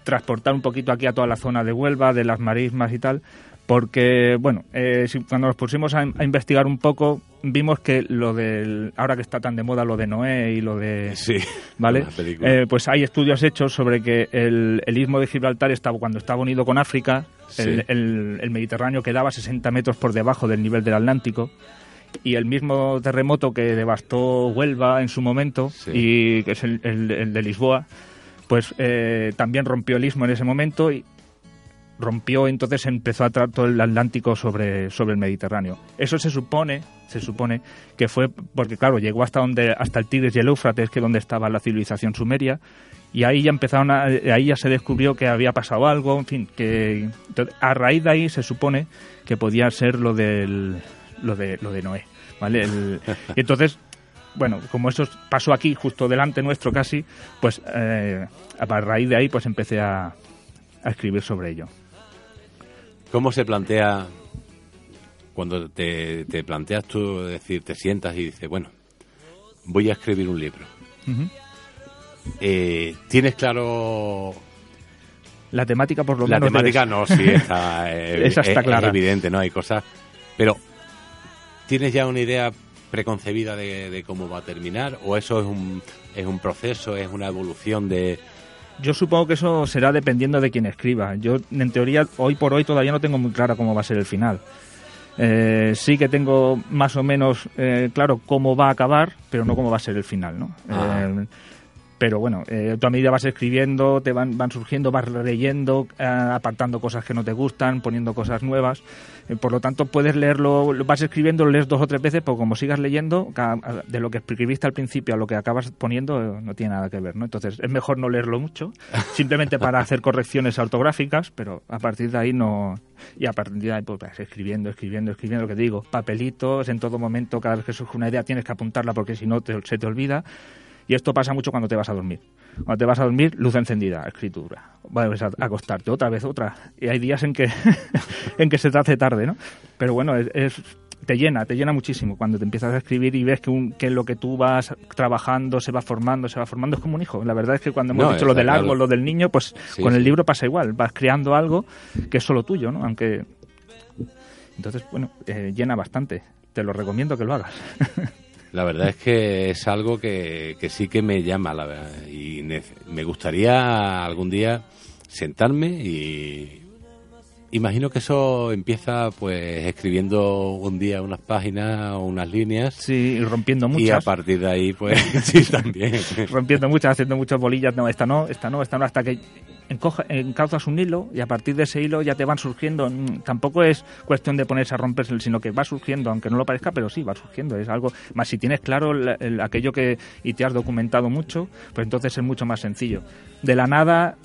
transportar un poquito aquí a toda la zona de Huelva, de las marismas y tal, porque, bueno, eh, si- cuando nos pusimos a, a investigar un poco, vimos que lo del, ahora que está tan de moda lo de Noé y lo de... Sí. ¿Vale? Eh, pues hay estudios hechos sobre que el, el istmo de Gibraltar estaba cuando estaba unido con África, Sí. el, el- el Mediterráneo quedaba 60 metros por debajo del nivel del Atlántico y el mismo terremoto que devastó Huelva en su momento Sí. y que es el, el- el de Lisboa, pues eh, también rompió el istmo en ese momento y rompió, entonces empezó a tratar todo el Atlántico sobre, sobre el Mediterráneo. Eso se supone, se supone que fue porque claro, llegó hasta donde hasta el Tigris y el Éufrates, que es donde estaba la civilización sumeria, y ahí ya empezaron a- ahí ya se descubrió que había pasado algo, en fin, que a raíz de ahí se supone que podía ser lo del lo de lo de Noé, ¿vale? Y entonces bueno, como eso pasó aquí, justo delante nuestro casi, pues eh, a raíz de ahí pues empecé a, a escribir sobre ello. ¿Cómo se plantea cuando te, te planteas tú, es decir, te sientas y dices, bueno, voy a escribir un libro? Eh, ¿Tienes claro La temática por lo la menos... temática? debes- No, sí, está, Esa está es- clara. es evidente, ¿no? Hay cosas... Pero, ¿tienes ya una idea preconcebida de, de cómo va a terminar? ¿O eso es un, es un proceso, es una evolución de... Yo supongo que eso será dependiendo de quien escriba. Yo, en teoría, hoy por hoy todavía no tengo muy clara cómo va a ser el final. Eh, sí que tengo más o menos eh, claro cómo va a acabar, pero no cómo va a ser el final, ¿no? Ah. Eh, pero bueno, eh, tú a medida vas escribiendo, te van, van surgiendo, vas leyendo, eh, apartando cosas que no te gustan, poniendo cosas nuevas. Eh, por lo tanto, puedes leerlo, lo vas escribiendo, lo lees dos o tres veces, pero como sigas leyendo, de lo que escribiste al principio a lo que acabas poniendo, eh, no tiene nada que ver, ¿no? Entonces, es mejor no leerlo mucho, simplemente para hacer correcciones ortográficas, pero a partir de ahí no... Y a partir de ahí, pues vas escribiendo, escribiendo, escribiendo, lo que te digo, papelitos, en todo momento, cada vez que surge una idea tienes que apuntarla porque si no te- se te olvida. Y esto pasa mucho cuando te vas a dormir. Cuando te vas a dormir, luz encendida, escritura. Vuelves a acostarte, otra vez otra. Y hay días en que, en que se te hace tarde, ¿no? Pero bueno, es, es- te llena, te llena muchísimo cuando te empiezas a escribir y ves que, un- que lo que tú vas trabajando se va formando, se va formando, es como un hijo. La verdad es que cuando hemos No, dicho lo del claro. árbol, lo del niño, pues Sí, con el libro pasa igual. Vas creando algo que es solo tuyo, ¿no? Aunque... Entonces, bueno, eh, llena bastante. Te lo recomiendo que lo hagas. La verdad es que es algo que, que sí que me llama, la verdad. Y me gustaría algún día sentarme y imagino que eso empieza pues escribiendo un día unas páginas o unas líneas Sí, rompiendo y a muchas. partir de ahí pues sí también. rompiendo muchas, haciendo muchas bolillas, no, esta no, esta no, esta no, hasta que encoja- encauzas un hilo y a partir de ese hilo ya te van surgiendo. mm, Tampoco es cuestión de ponerse a romperse, sino que va surgiendo, aunque no lo parezca, pero sí, va surgiendo. Es algo, más si tienes claro el- el- aquello que y te has documentado mucho, pues entonces es mucho más sencillo. De la nada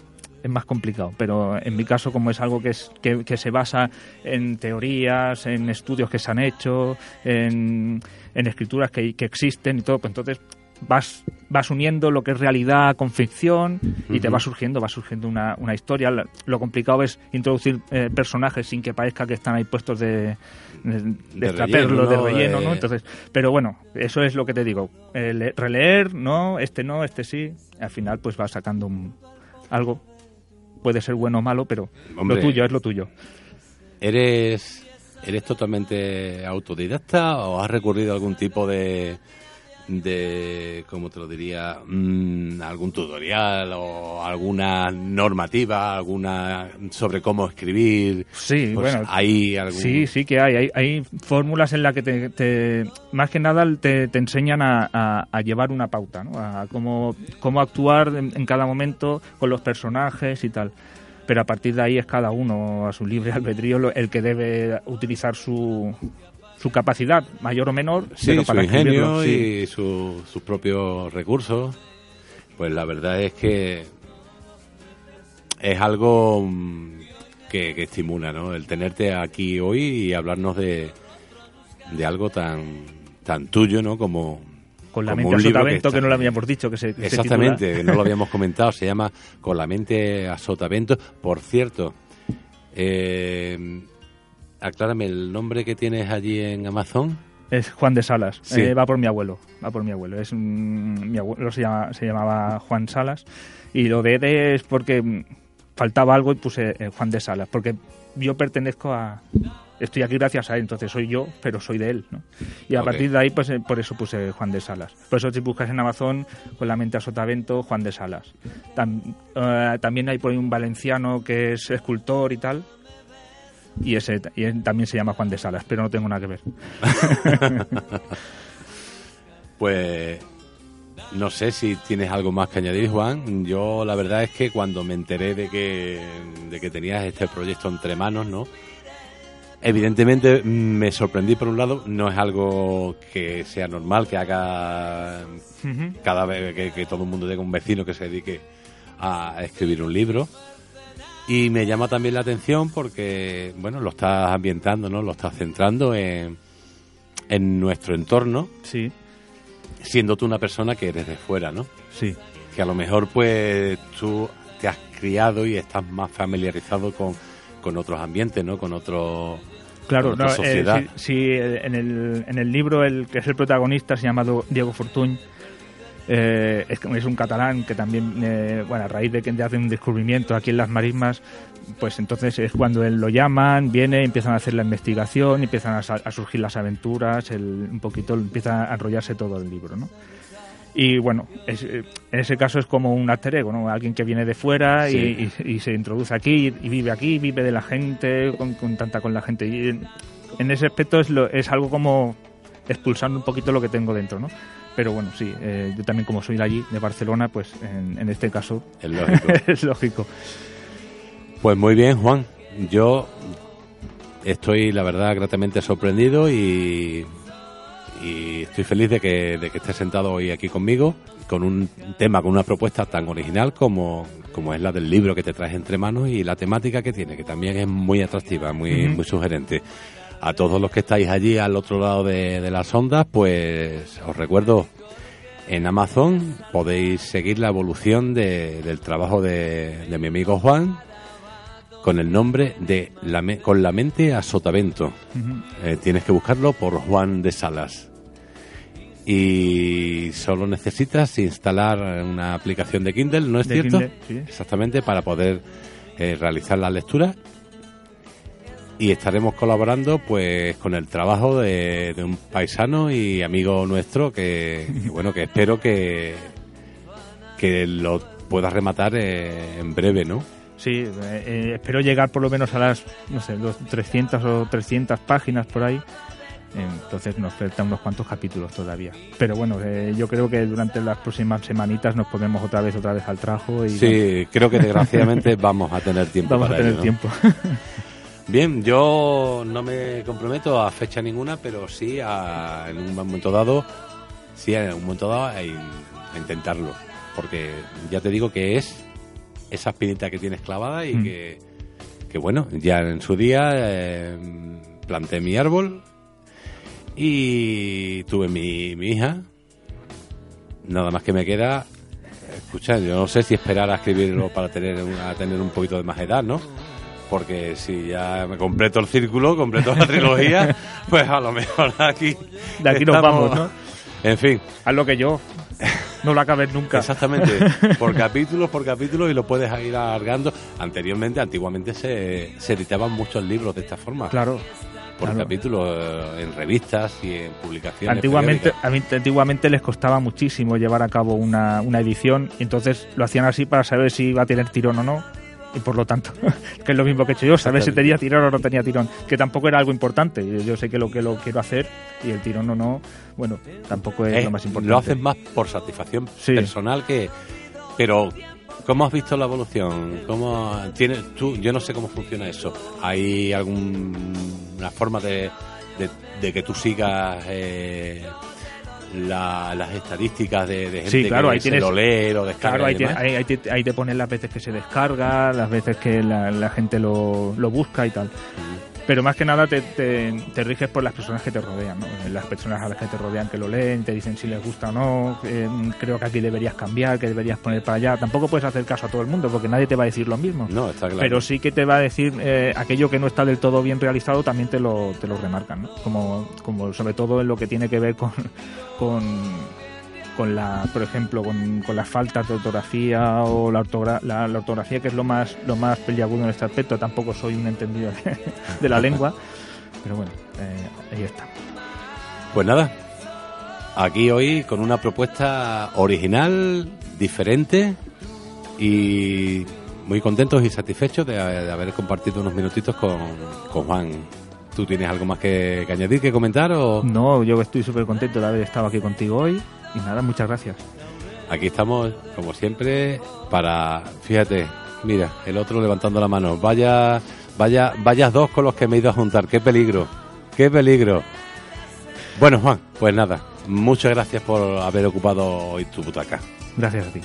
es más complicado, pero en mi caso como es algo que, es, que, se basa en teorías, en estudios que se han hecho, en, en escrituras que existen y todo, pues entonces vas, vas uniendo lo que es realidad con ficción y te va surgiendo, va surgiendo una, una historia. Lo complicado es introducir eh, personajes sin que parezca que están ahí puestos de, de, de De extraperlo, relleno, de ¿no? relleno, ¿no? Entonces, pero bueno, eso es lo que te digo. Eh, le- releer, no, este no, este sí. Al final, pues vas sacando un- algo. Puede ser bueno o malo, pero Hombre. lo tuyo es lo tuyo. ¿Eres, ¿Eres totalmente autodidacta o has recurrido a algún tipo de, de ¿cómo te lo diría? Mm, algún tutorial o alguna normativa, alguna sobre cómo escribir? Sí, Pues bueno. ¿Hay algún...? Sí, sí que hay. Hay, hay fórmulas en las que te, te- más que nada te, te enseñan a, a- a llevar una pauta, ¿no? A cómo, cómo actuar en, en cada momento con los personajes y tal. Pero a partir de ahí es cada uno a su libre albedrío el que debe utilizar su, su capacidad, mayor o menor, Sí, pero su para escribirlo, ingenio sí. y su- sus propios recursos. Pues la verdad es que es algo mm, que, que estimula, ¿no? El tenerte aquí hoy y hablarnos de, de algo tan tan tuyo, ¿no? Como Con la mente a sotavento, que no lo habíamos dicho, que se, que Exactamente, no lo habíamos comentado, se llama Con la mente a sotavento. Por cierto, eh, aclárame el nombre que tienes allí en Amazon. Es Juan de Salas. Sí. Eh, va por mi abuelo. Va por mi abuelo. Es un- mi abuelo se, llama- se llamaba Juan Salas. Y lo de Ede es porque mm, faltaba algo y puse eh, Juan de Salas. Porque yo pertenezco a. Estoy aquí gracias a él, entonces soy yo, pero soy de él, ¿no? Y a partir de ahí, pues eh, por eso puse Juan de Salas. Por eso si buscas en Amazon, con la mente a sotavento, Juan de Salas. Tam- también hay por ahí un valenciano que es escultor y tal, y ese y él también se llama Juan de Salas, pero no tengo nada que ver. Pues no sé si tienes algo más que añadir, Juan. Yo la verdad es que cuando me enteré de que, de que tenías este proyecto entre manos, ¿no? Evidentemente me sorprendí por un lado, no es algo que sea normal que haga cada vez que, que todo el mundo tenga un vecino que se dedique a escribir un libro. Y me llama también la atención porque, bueno, lo estás ambientando, ¿no? Lo estás centrando en, en nuestro entorno, Sí, siendo tú una persona que eres de fuera, ¿no? sí. Que a lo mejor, pues, tú te has criado y estás más familiarizado con, con otros ambientes, ¿no? Con otros... Claro, no, otra eh, sociedad. sí, sí, en, el, en el libro el que es el protagonista se llama Diego Fortuny. Eh, es, es un catalán que también, eh, bueno, a raíz de que hace un descubrimiento aquí en las marismas, pues entonces es cuando él lo llaman, viene, empiezan a hacer la investigación, empiezan a, surgir las aventuras, el, un poquito empieza a enrollarse todo el libro, ¿no? Y bueno, es, eh, en ese caso es como un alter ego, ¿no? Alguien que viene de fuera y- Sí. y, y se introduce aquí y vive aquí, vive de la gente, con, contacta con la gente. Y en, en ese aspecto es, lo- es algo como expulsando un poquito lo que tengo dentro, ¿no? Pero bueno, sí, eh, yo también como soy de allí, de Barcelona, pues en, en este caso Es lógico. es lógico. Pues muy bien, Juan. Yo estoy, la verdad, gratamente sorprendido y, y estoy feliz de que, de que estés sentado hoy aquí conmigo con un tema, con una propuesta tan original como, como es la del libro que te traes entre manos y la temática que tiene, que también es muy atractiva, muy, muy sugerente. A todos los que estáis allí al otro lado de, de las ondas, pues os recuerdo en Amazon podéis seguir la evolución de- del trabajo de, de mi amigo Juan con el nombre de la Me- Con la mente a Sotavento. Eh, tienes que buscarlo por Juan de Salas. Y solo necesitas instalar una aplicación de Kindle, ¿no es cierto? Kindle, sí. Exactamente, para poder eh, realizar la lectura. Y estaremos colaborando pues con el trabajo de, de un paisano y amigo nuestro que, que, bueno, que espero que, que lo pueda rematar eh, en breve, ¿no? Sí, eh, eh, espero llegar por lo menos a las, no sé, los 300 o 300 páginas por ahí. Entonces nos faltan unos cuantos capítulos todavía. Pero bueno, eh, yo creo que durante las próximas semanitas nos ponemos otra vez otra vez al trabajo y Sí, creo que desgraciadamente vamos a tener tiempo vamos a para tener ello, ¿no? tiempo. Bien, yo no me comprometo a fecha ninguna, pero sí a, en un momento dado, sí en un momento dado a, in- a intentarlo, porque ya te digo que es esa espinita que tienes clavada y Mm. que, que bueno, ya en su día eh, planté mi árbol y tuve mi, mi hija. Nada más que me queda, escucha, yo no sé si esperar a escribirlo para tener una, tener un poquito de más edad, ¿no? Porque si ya me completo el círculo, completo la trilogía, pues a lo mejor aquí. De aquí nos vamos, ¿no? En fin, Haz lo que yo. No lo acabes nunca. exactamente. Por capítulos, por capítulos y lo puedes ir alargando. Anteriormente, antiguamente se, se editaban muchos libros de esta forma. Claro. Por claro. capítulos eh, en revistas y en publicaciones. Antiguamente, a mí- antiguamente les costaba muchísimo llevar a cabo una, una edición, entonces lo hacían así para saber si iba a tener tirón o no. Y por lo tanto, que es lo mismo que he hecho yo, saber si tenía tirón o no tenía tirón, que tampoco era algo importante. Yo- Yo sé que lo que lo quiero hacer y el tirón o no, bueno, tampoco es Eh, lo más importante. lo haces más por satisfacción Sí. personal que. Pero, ¿cómo has visto la evolución? ¿Cómo tienes tú? Yo no sé cómo funciona eso. ¿Hay alguna forma de, de, de que tú sigas eh, la- las estadísticas de, de gente Sí, claro, que ahí se tienes- lo lee o descarga? Claro, ahí y te, demás? ahí, ahí te, ahí te ponen las veces que se descarga, las veces que la, la gente lo, lo busca y tal. Pero más que nada te, te, te riges por las personas que te rodean, ¿no? Las personas a las que te rodean que lo leen, te dicen si les gusta o no, eh, creo que aquí deberías cambiar, que deberías poner para allá. Tampoco puedes hacer caso a todo el mundo porque nadie te va a decir lo mismo. No, está claro. Pero sí que te va a decir eh, aquello que no está del todo bien realizado, también te lo, te lo remarcan, ¿no? Como, como sobre todo en lo que tiene que ver con, con, con la, por ejemplo, con, con las faltas de ortografía o la, ortogra- la, la ortografía, que es lo más, lo más peliagudo en este aspecto. Tampoco soy un entendido de, de la lengua, pero bueno, eh, ahí está. Pues nada, aquí hoy con una propuesta original, diferente y muy contentos y satisfechos de, de haber compartido unos minutitos con, con Juan. ¿Tú tienes algo más que, que añadir, que comentar? O No, yo estoy súper contento de haber estado aquí contigo hoy. Y nada, muchas gracias. aquí estamos, como siempre, para. Fíjate, mira, el otro levantando la mano. Vaya, vaya, vayas dos con los que me he ido a juntar. ¡Qué peligro! ¡Qué peligro! Bueno, Juan, pues nada. Muchas gracias por haber ocupado hoy tu butaca. Gracias a ti.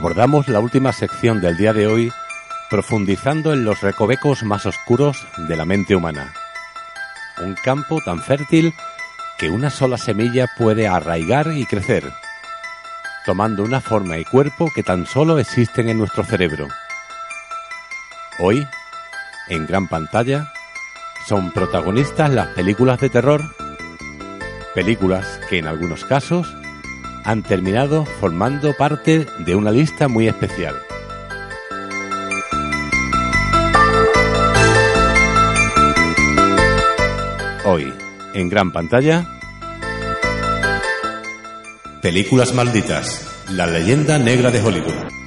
Abordamos la última sección del día de hoy profundizando en los recovecos más oscuros de la mente humana. Un campo tan fértil que una sola semilla puede arraigar y crecer, tomando una forma y cuerpo que tan solo existen en nuestro cerebro. Hoy, en gran pantalla, son protagonistas las películas de terror, películas que en algunos casos han terminado formando parte de una lista muy especial. Hoy, en gran pantalla, Películas Malditas, la leyenda negra de Hollywood.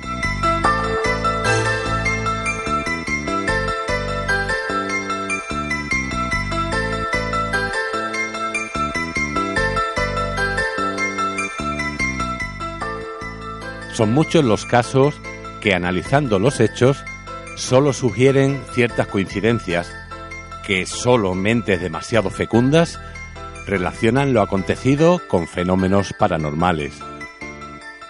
Son muchos los casos que analizando los hechos solo sugieren ciertas coincidencias que solo mentes demasiado fecundas relacionan lo acontecido con fenómenos paranormales.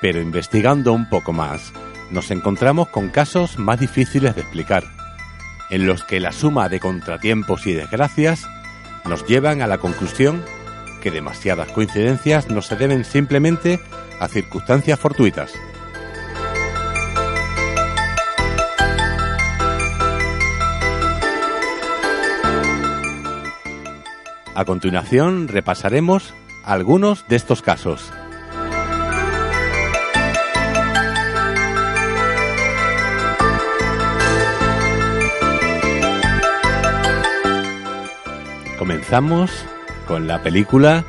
Pero investigando un poco más, nos encontramos con casos más difíciles de explicar, en los que la suma de contratiempos y desgracias nos llevan a la conclusión que demasiadas coincidencias no se deben simplemente a circunstancias fortuitas. A continuación repasaremos algunos de estos casos. Comenzamos con la película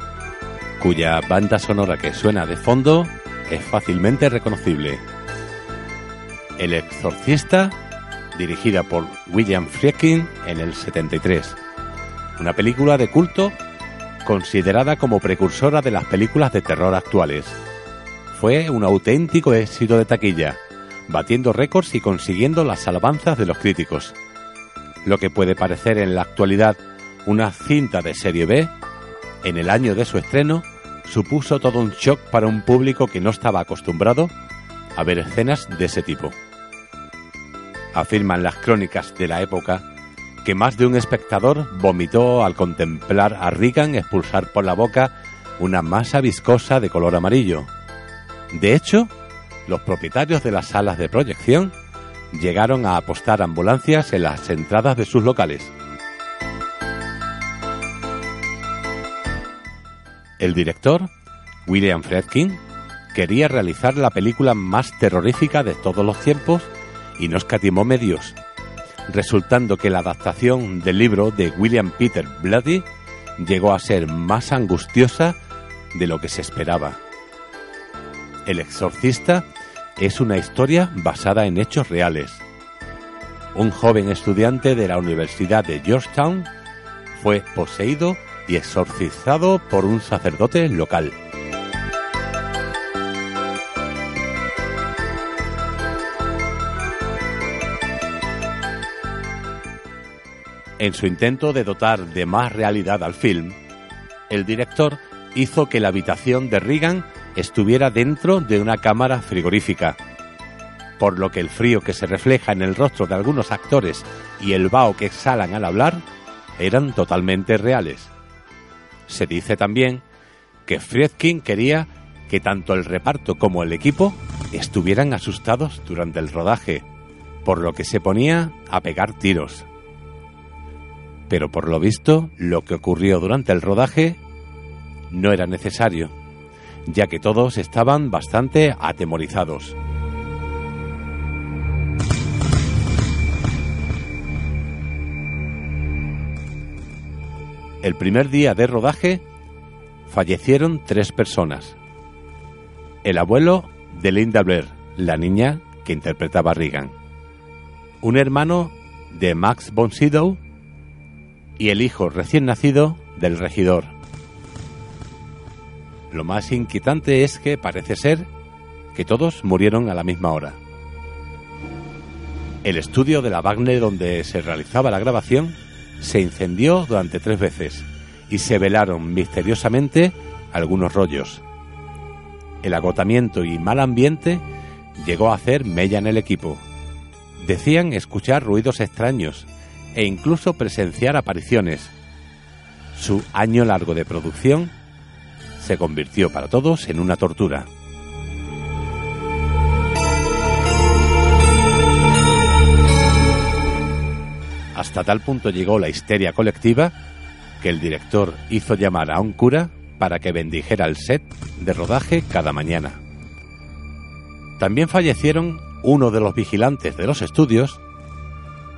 cuya banda sonora que suena de fondo es fácilmente reconocible. El Exorcista, dirigida por William Friedkin en el 73 una película de culto considerada como precursora de las películas de terror actuales. Fue un auténtico éxito de taquilla, batiendo récords y consiguiendo las alabanzas de los críticos. Lo que puede parecer en la actualidad una cinta de serie B, en el año de su estreno supuso todo un shock para un público que no estaba acostumbrado a ver escenas de ese tipo. Afirman las crónicas de la época que más de un espectador vomitó al contemplar a Reagan expulsar por la boca una masa viscosa de color amarillo. De hecho, los propietarios de las salas de proyección llegaron a apostar ambulancias en las entradas de sus locales. El director, William Friedkin, quería realizar la película más terrorífica de todos los tiempos y no escatimó medios resultando que la adaptación del libro de William Peter Bloody llegó a ser más angustiosa de lo que se esperaba. El exorcista es una historia basada en hechos reales. Un joven estudiante de la Universidad de Georgetown fue poseído y exorcizado por un sacerdote local. En su intento de dotar de más realidad al film, el director hizo que la habitación de Reagan estuviera dentro de una cámara frigorífica, por lo que el frío que se refleja en el rostro de algunos actores y el vaho que exhalan al hablar eran totalmente reales. Se dice también que Friedkin quería que tanto el reparto como el equipo estuvieran asustados durante el rodaje, por lo que se ponía a pegar tiros. Pero por lo visto, lo que ocurrió durante el rodaje no era necesario, ya que todos estaban bastante atemorizados. El primer día de rodaje fallecieron tres personas. El abuelo de Linda Blair, la niña que interpretaba a Regan. Un hermano de Max von Sydow y el hijo recién nacido del regidor. Lo más inquietante es que parece ser que todos murieron a la misma hora. El estudio de la Wagner donde se realizaba la grabación se incendió durante tres veces y se velaron misteriosamente algunos rollos. El agotamiento y mal ambiente llegó a hacer mella en el equipo. Decían escuchar ruidos extraños e incluso presenciar apariciones. Su año largo de producción se convirtió para todos en una tortura. Hasta tal punto llegó la histeria colectiva que el director hizo llamar a un cura para que bendijera el set de rodaje cada mañana. También fallecieron uno de los vigilantes de los estudios,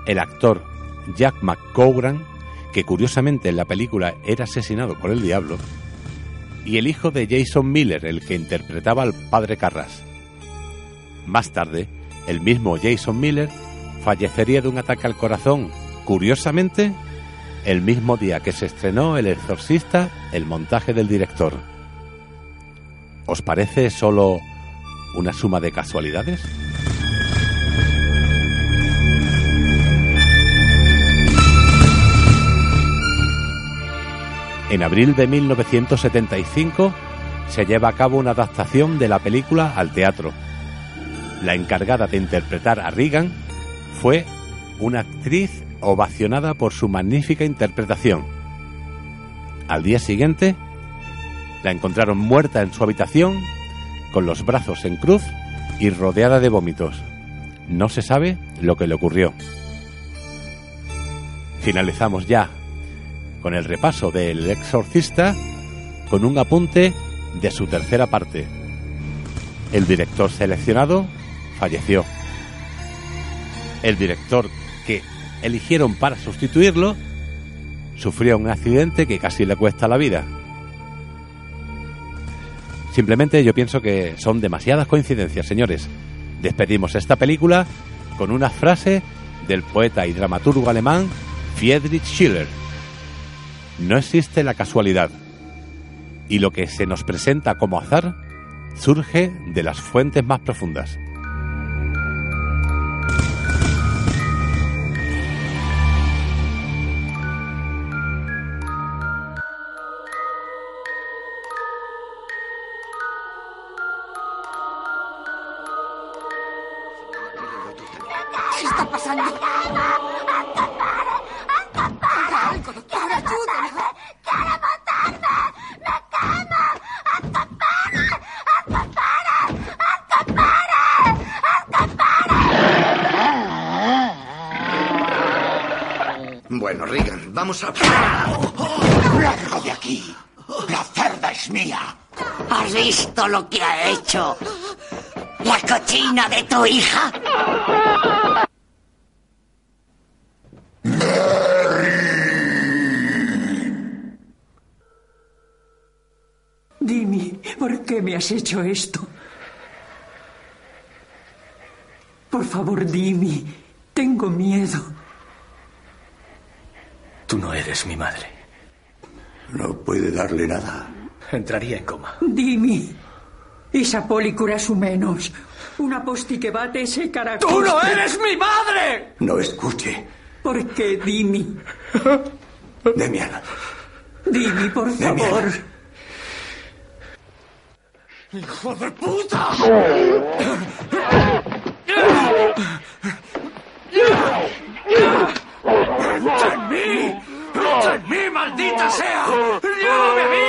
el actor Jack McCowran, que curiosamente en la película era asesinado por el diablo, y el hijo de Jason Miller, el que interpretaba al padre Carras. Más tarde, el mismo Jason Miller fallecería de un ataque al corazón curiosamente, el mismo día que se estrenó El Exorcista, el montaje del director. ¿Os parece solo una suma de casualidades? En abril de 1975 se lleva a cabo una adaptación de la película al teatro. La encargada de interpretar a Regan fue una actriz ovacionada por su magnífica interpretación. Al día siguiente, la encontraron muerta en su habitación, con los brazos en cruz y rodeada de vómitos. No se sabe lo que le ocurrió. Finalizamos ya con el repaso del exorcista con un apunte de su tercera parte. El director seleccionado falleció. El director que eligieron para sustituirlo, sufrió un accidente que casi le cuesta la vida. Simplemente yo pienso que son demasiadas coincidencias, señores. Despedimos esta película con una frase del poeta y dramaturgo alemán Friedrich Schiller. No existe la casualidad. Y lo que se nos presenta como azar surge de las fuentes más profundas. Lo que ha hecho? ¿La cochina de tu hija? Dime, ¿por qué me has hecho esto? Por favor, dime. Tengo miedo. Tú no eres mi madre. No puede darle nada. Entraría en coma. Dime. Esa policura su menos. Una posti que bate ese caracol. ¡Tú no eres mi madre! No escuche. ¿Por qué, Dimi? Demian. Dimi, por favor. ¡Hijo de puta! ¡Echa en mí! ¡Echa en mí, maldita sea! ¡Llévame a mí!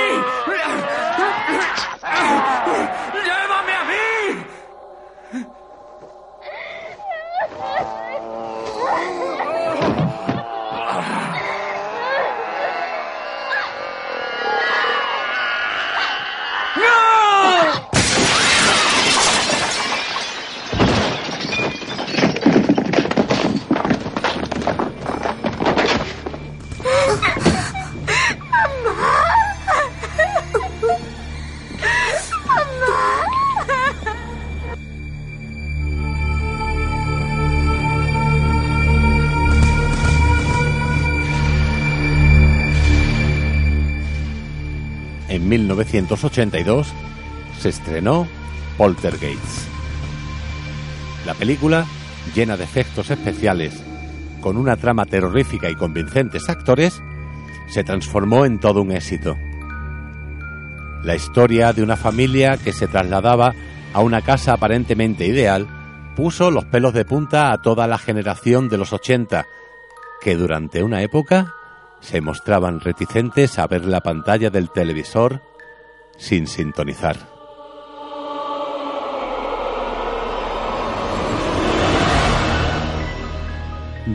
En 1982 se estrenó Poltergeist. La película, llena de efectos especiales, con una trama terrorífica y convincentes actores, se transformó en todo un éxito. La historia de una familia que se trasladaba a una casa aparentemente ideal puso los pelos de punta a toda la generación de los 80, que durante una época se mostraban reticentes a ver la pantalla del televisor sin sintonizar.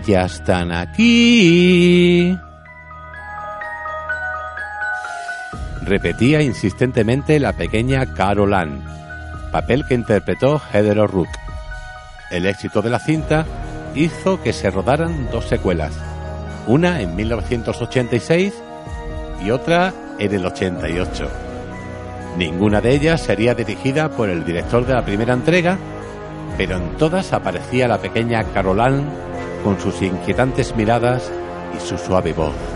Ya están aquí. Repetía insistentemente la pequeña Carol Ann, papel que interpretó Heather O'Rourke. El éxito de la cinta hizo que se rodaran dos secuelas, una en 1986 y otra en el 88. Ninguna de ellas sería dirigida por el director de la primera entrega, pero en todas aparecía la pequeña Caroline con sus inquietantes miradas y su suave voz.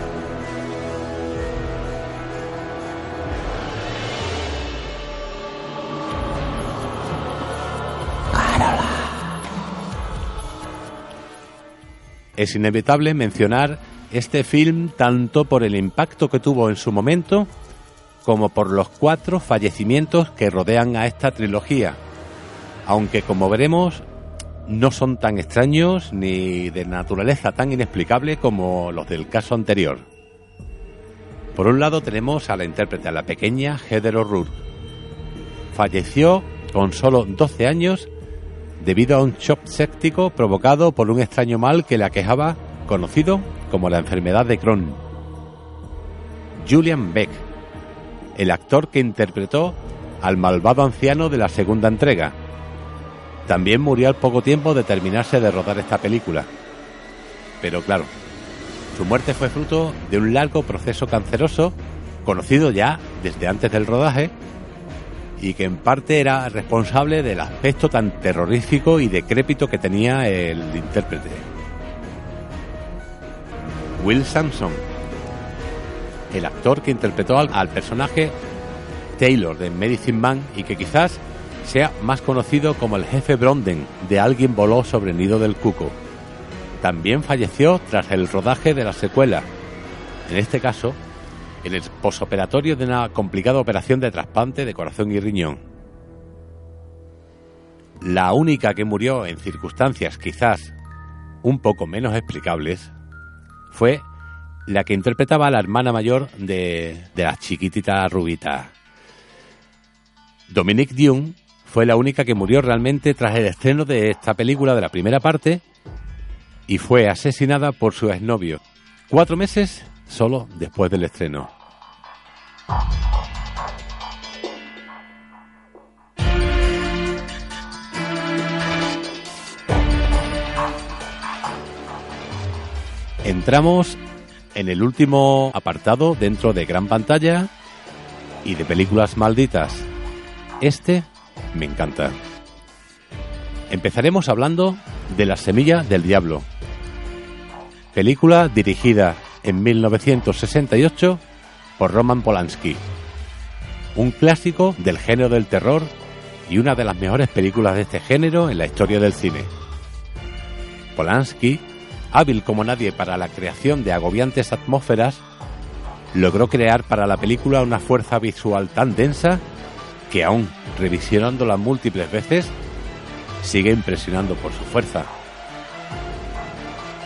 Es inevitable mencionar este film tanto por el impacto que tuvo en su momento como por los cuatro fallecimientos que rodean a esta trilogía, aunque como veremos no son tan extraños ni de naturaleza tan inexplicable como los del caso anterior. Por un lado tenemos a la intérprete, a la pequeña Heather O'Rourke. Falleció con solo 12 años debido a un shock séptico provocado por un extraño mal que le aquejaba, conocido como la enfermedad de Crohn. Julian Beck, el actor que interpretó al malvado anciano de la segunda entrega, también murió al poco tiempo de terminarse de rodar esta película. Pero claro, su muerte fue fruto de un largo proceso canceroso, conocido ya desde antes del rodaje, y que en parte era responsable del aspecto tan terrorífico y decrépito que tenía el intérprete. Will Sampson, el actor que interpretó al, personaje Taylor de Medicine Man y que quizás sea más conocido como el jefe Bronden de Alguien voló sobre el nido del cuco. También falleció tras el rodaje de la secuela, en este caso, en el posoperatorio de una complicada operación de trasplante de corazón y riñón. La única que murió en circunstancias quizás un poco menos explicables fue la que interpretaba a la hermana mayor de, de la chiquitita rubita. Dominique Dune fue la única que murió realmente tras el estreno de esta película de la primera parte y fue asesinada por su exnovio, cuatro meses solo después del estreno. Entramos en el último apartado dentro de gran pantalla y de películas malditas. Este me encanta. Empezaremos hablando de La Semilla del Diablo, película dirigida en 1968 por Roman Polanski, un clásico del género del terror y una de las mejores películas de este género en la historia del cine. Polanski, hábil como nadie para la creación de agobiantes atmósferas, logró crear para la película una fuerza visual tan densa que aún revisionándola múltiples veces, sigue impresionando por su fuerza.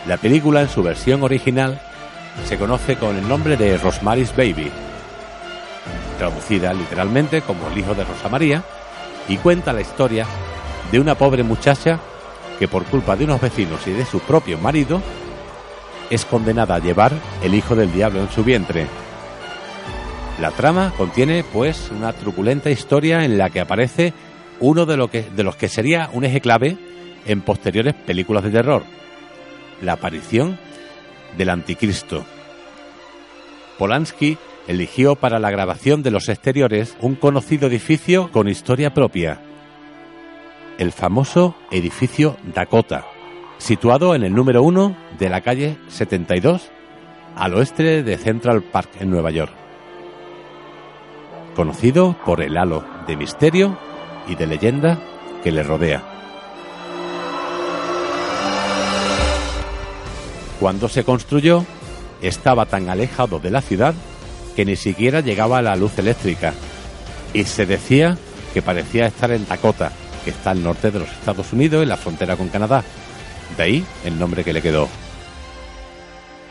La película en su versión original se conoce con el nombre de Rosemary's Baby, traducida literalmente como el hijo de Rosa María, y cuenta la historia de una pobre muchacha que por culpa de unos vecinos y de su propio marido es condenada a llevar el hijo del diablo en su vientre. La trama contiene pues una truculenta historia en la que aparece uno de, lo que, de los que sería un eje clave en posteriores películas de terror, la aparición del anticristo. Polanski eligió para la grabación de los exteriores un conocido edificio con historia propia, el famoso edificio Dakota, situado en el número 1 de la calle 72 al oeste de Central Park en Nueva York. Conocido por el halo de misterio y de leyenda que le rodea. Cuando se construyó, estaba tan alejado de la ciudad que ni siquiera llegaba a la luz eléctrica y se decía que parecía estar en Dakota, que está al norte de los Estados Unidos en la frontera con Canadá. De ahí el nombre que le quedó.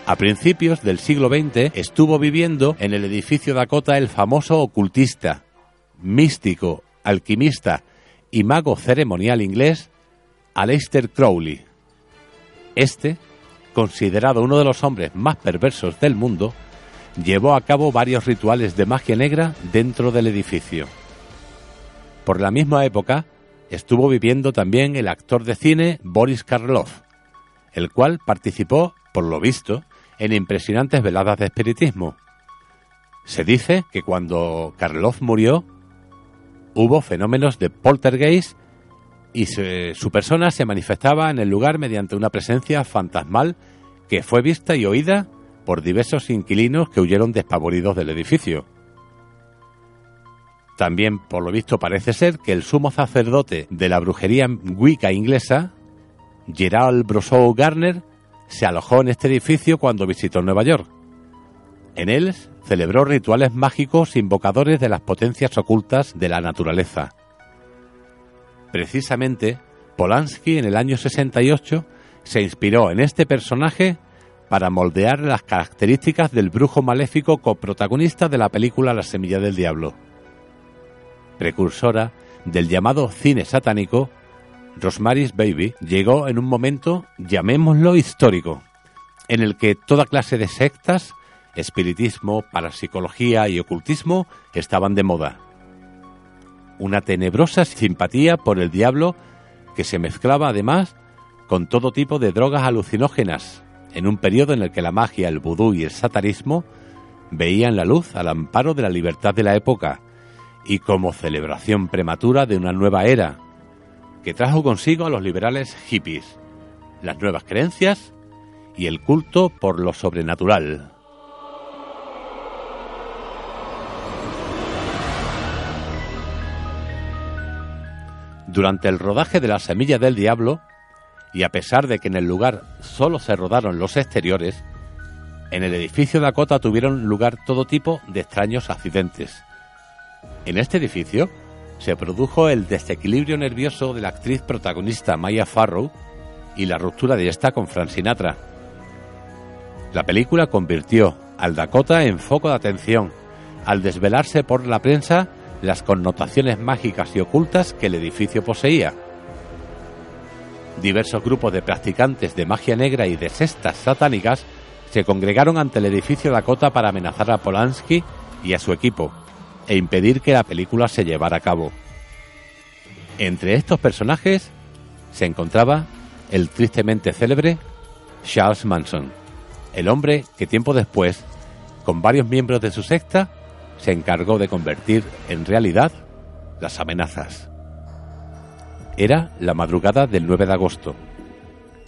A principios del siglo XX estuvo viviendo en el edificio Dakota el famoso ocultista, místico, alquimista y mago ceremonial inglés Aleister Crowley. Este, considerado uno de los hombres más perversos del mundo, llevó a cabo varios rituales de magia negra dentro del edificio. Por la misma época estuvo viviendo también el actor de cine Boris Karloff, el cual participó, por lo visto, en impresionantes veladas de espiritismo. Se dice que cuando Karloff murió, hubo fenómenos de poltergeist y su persona se manifestaba en el lugar mediante una presencia fantasmal que fue vista y oída por diversos inquilinos que huyeron despavoridos del edificio. También, por lo visto, parece ser que el sumo sacerdote de la brujería Wicca inglesa, Gerald Brosou Garner, se alojó en este edificio cuando visitó Nueva York. En él celebró rituales mágicos invocadores de las potencias ocultas de la naturaleza. Precisamente, Polanski en el año 68 se inspiró en este personaje para moldear las características del brujo maléfico coprotagonista de la película La Semilla del Diablo. Precursora del llamado cine satánico, Rosemary's Baby llegó en un momento, llamémoslo histórico, en el que toda clase de sectas, espiritismo, parapsicología y ocultismo estaban de moda. Una tenebrosa simpatía por el diablo que se mezclaba además con todo tipo de drogas alucinógenas, en un periodo en el que la magia, el vudú y el satanismo veían la luz al amparo de la libertad de la época y como celebración prematura de una nueva era que trajo consigo a los liberales hippies, las nuevas creencias y el culto por lo sobrenatural. Durante el rodaje de La Semilla del Diablo, y a pesar de que en el lugar solo se rodaron los exteriores, en el edificio Dakota tuvieron lugar todo tipo de extraños accidentes. En este edificio se produjo el desequilibrio nervioso de la actriz protagonista Maya Farrow y la ruptura de esta con Frank Sinatra. La película convirtió al Dakota en foco de atención al desvelarse por la prensa las connotaciones mágicas y ocultas que el edificio poseía. Diversos grupos de practicantes de magia negra y de cestas satánicas se congregaron ante el edificio Dakota para amenazar a Polanski y a su equipo e impedir que la película se llevara a cabo. Entre estos personajes se encontraba el tristemente célebre Charles Manson, el hombre que tiempo después, con varios miembros de su secta, se encargó de convertir en realidad las amenazas. Era la madrugada del 9 de agosto,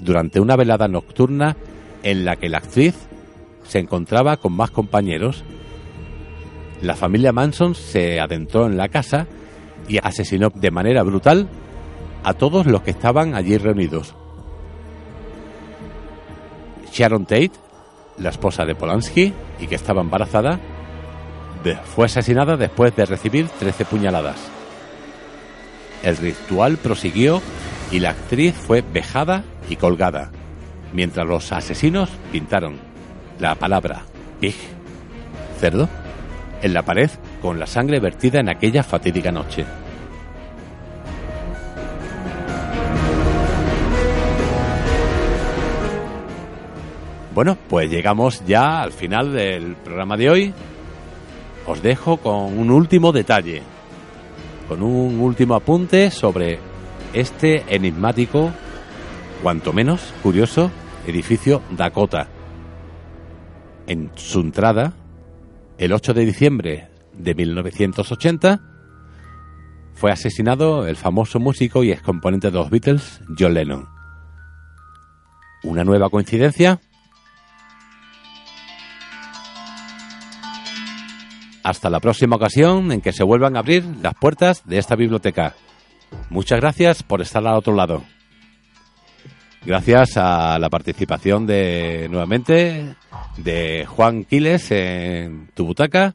durante una velada nocturna en la que la actriz se encontraba con más compañeros. La familia Manson se adentró en la casa y asesinó de manera brutal a todos los que estaban allí reunidos. Sharon Tate, la esposa de Polanski y que estaba embarazada, fue asesinada después de recibir 13 puñaladas. El ritual prosiguió y la actriz fue vejada y colgada, mientras los asesinos pintaron la palabra pig, cerdo, en la pared con la sangre vertida en aquella fatídica noche. Bueno, pues llegamos ya al final del programa de hoy. Os dejo con un último detalle, con un último apunte sobre este enigmático, cuanto menos curioso, edificio Dakota. En su entrada, el 8 de diciembre de 1980, fue asesinado el famoso músico y excomponente de los Beatles, John Lennon. ¿Una nueva coincidencia? Hasta la próxima ocasión en que se vuelvan a abrir las puertas de esta biblioteca. Muchas gracias por estar al otro lado. Gracias a la participación de nuevamente de Juan Quiles en tu butaca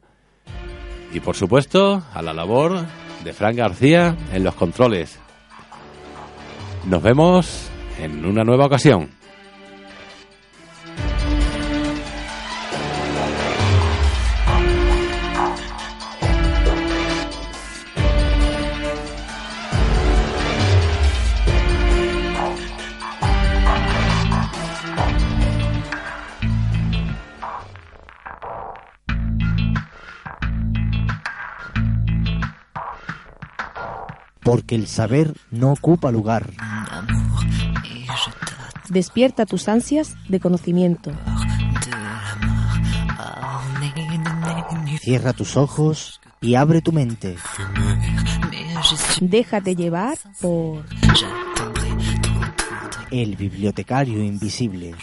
y por supuesto a la labor de Fran García en los controles. Nos vemos en una nueva ocasión. Porque el saber no ocupa lugar. Despierta tus ansias de conocimiento. Cierra tus ojos y abre tu mente. Déjate llevar por el bibliotecario invisible.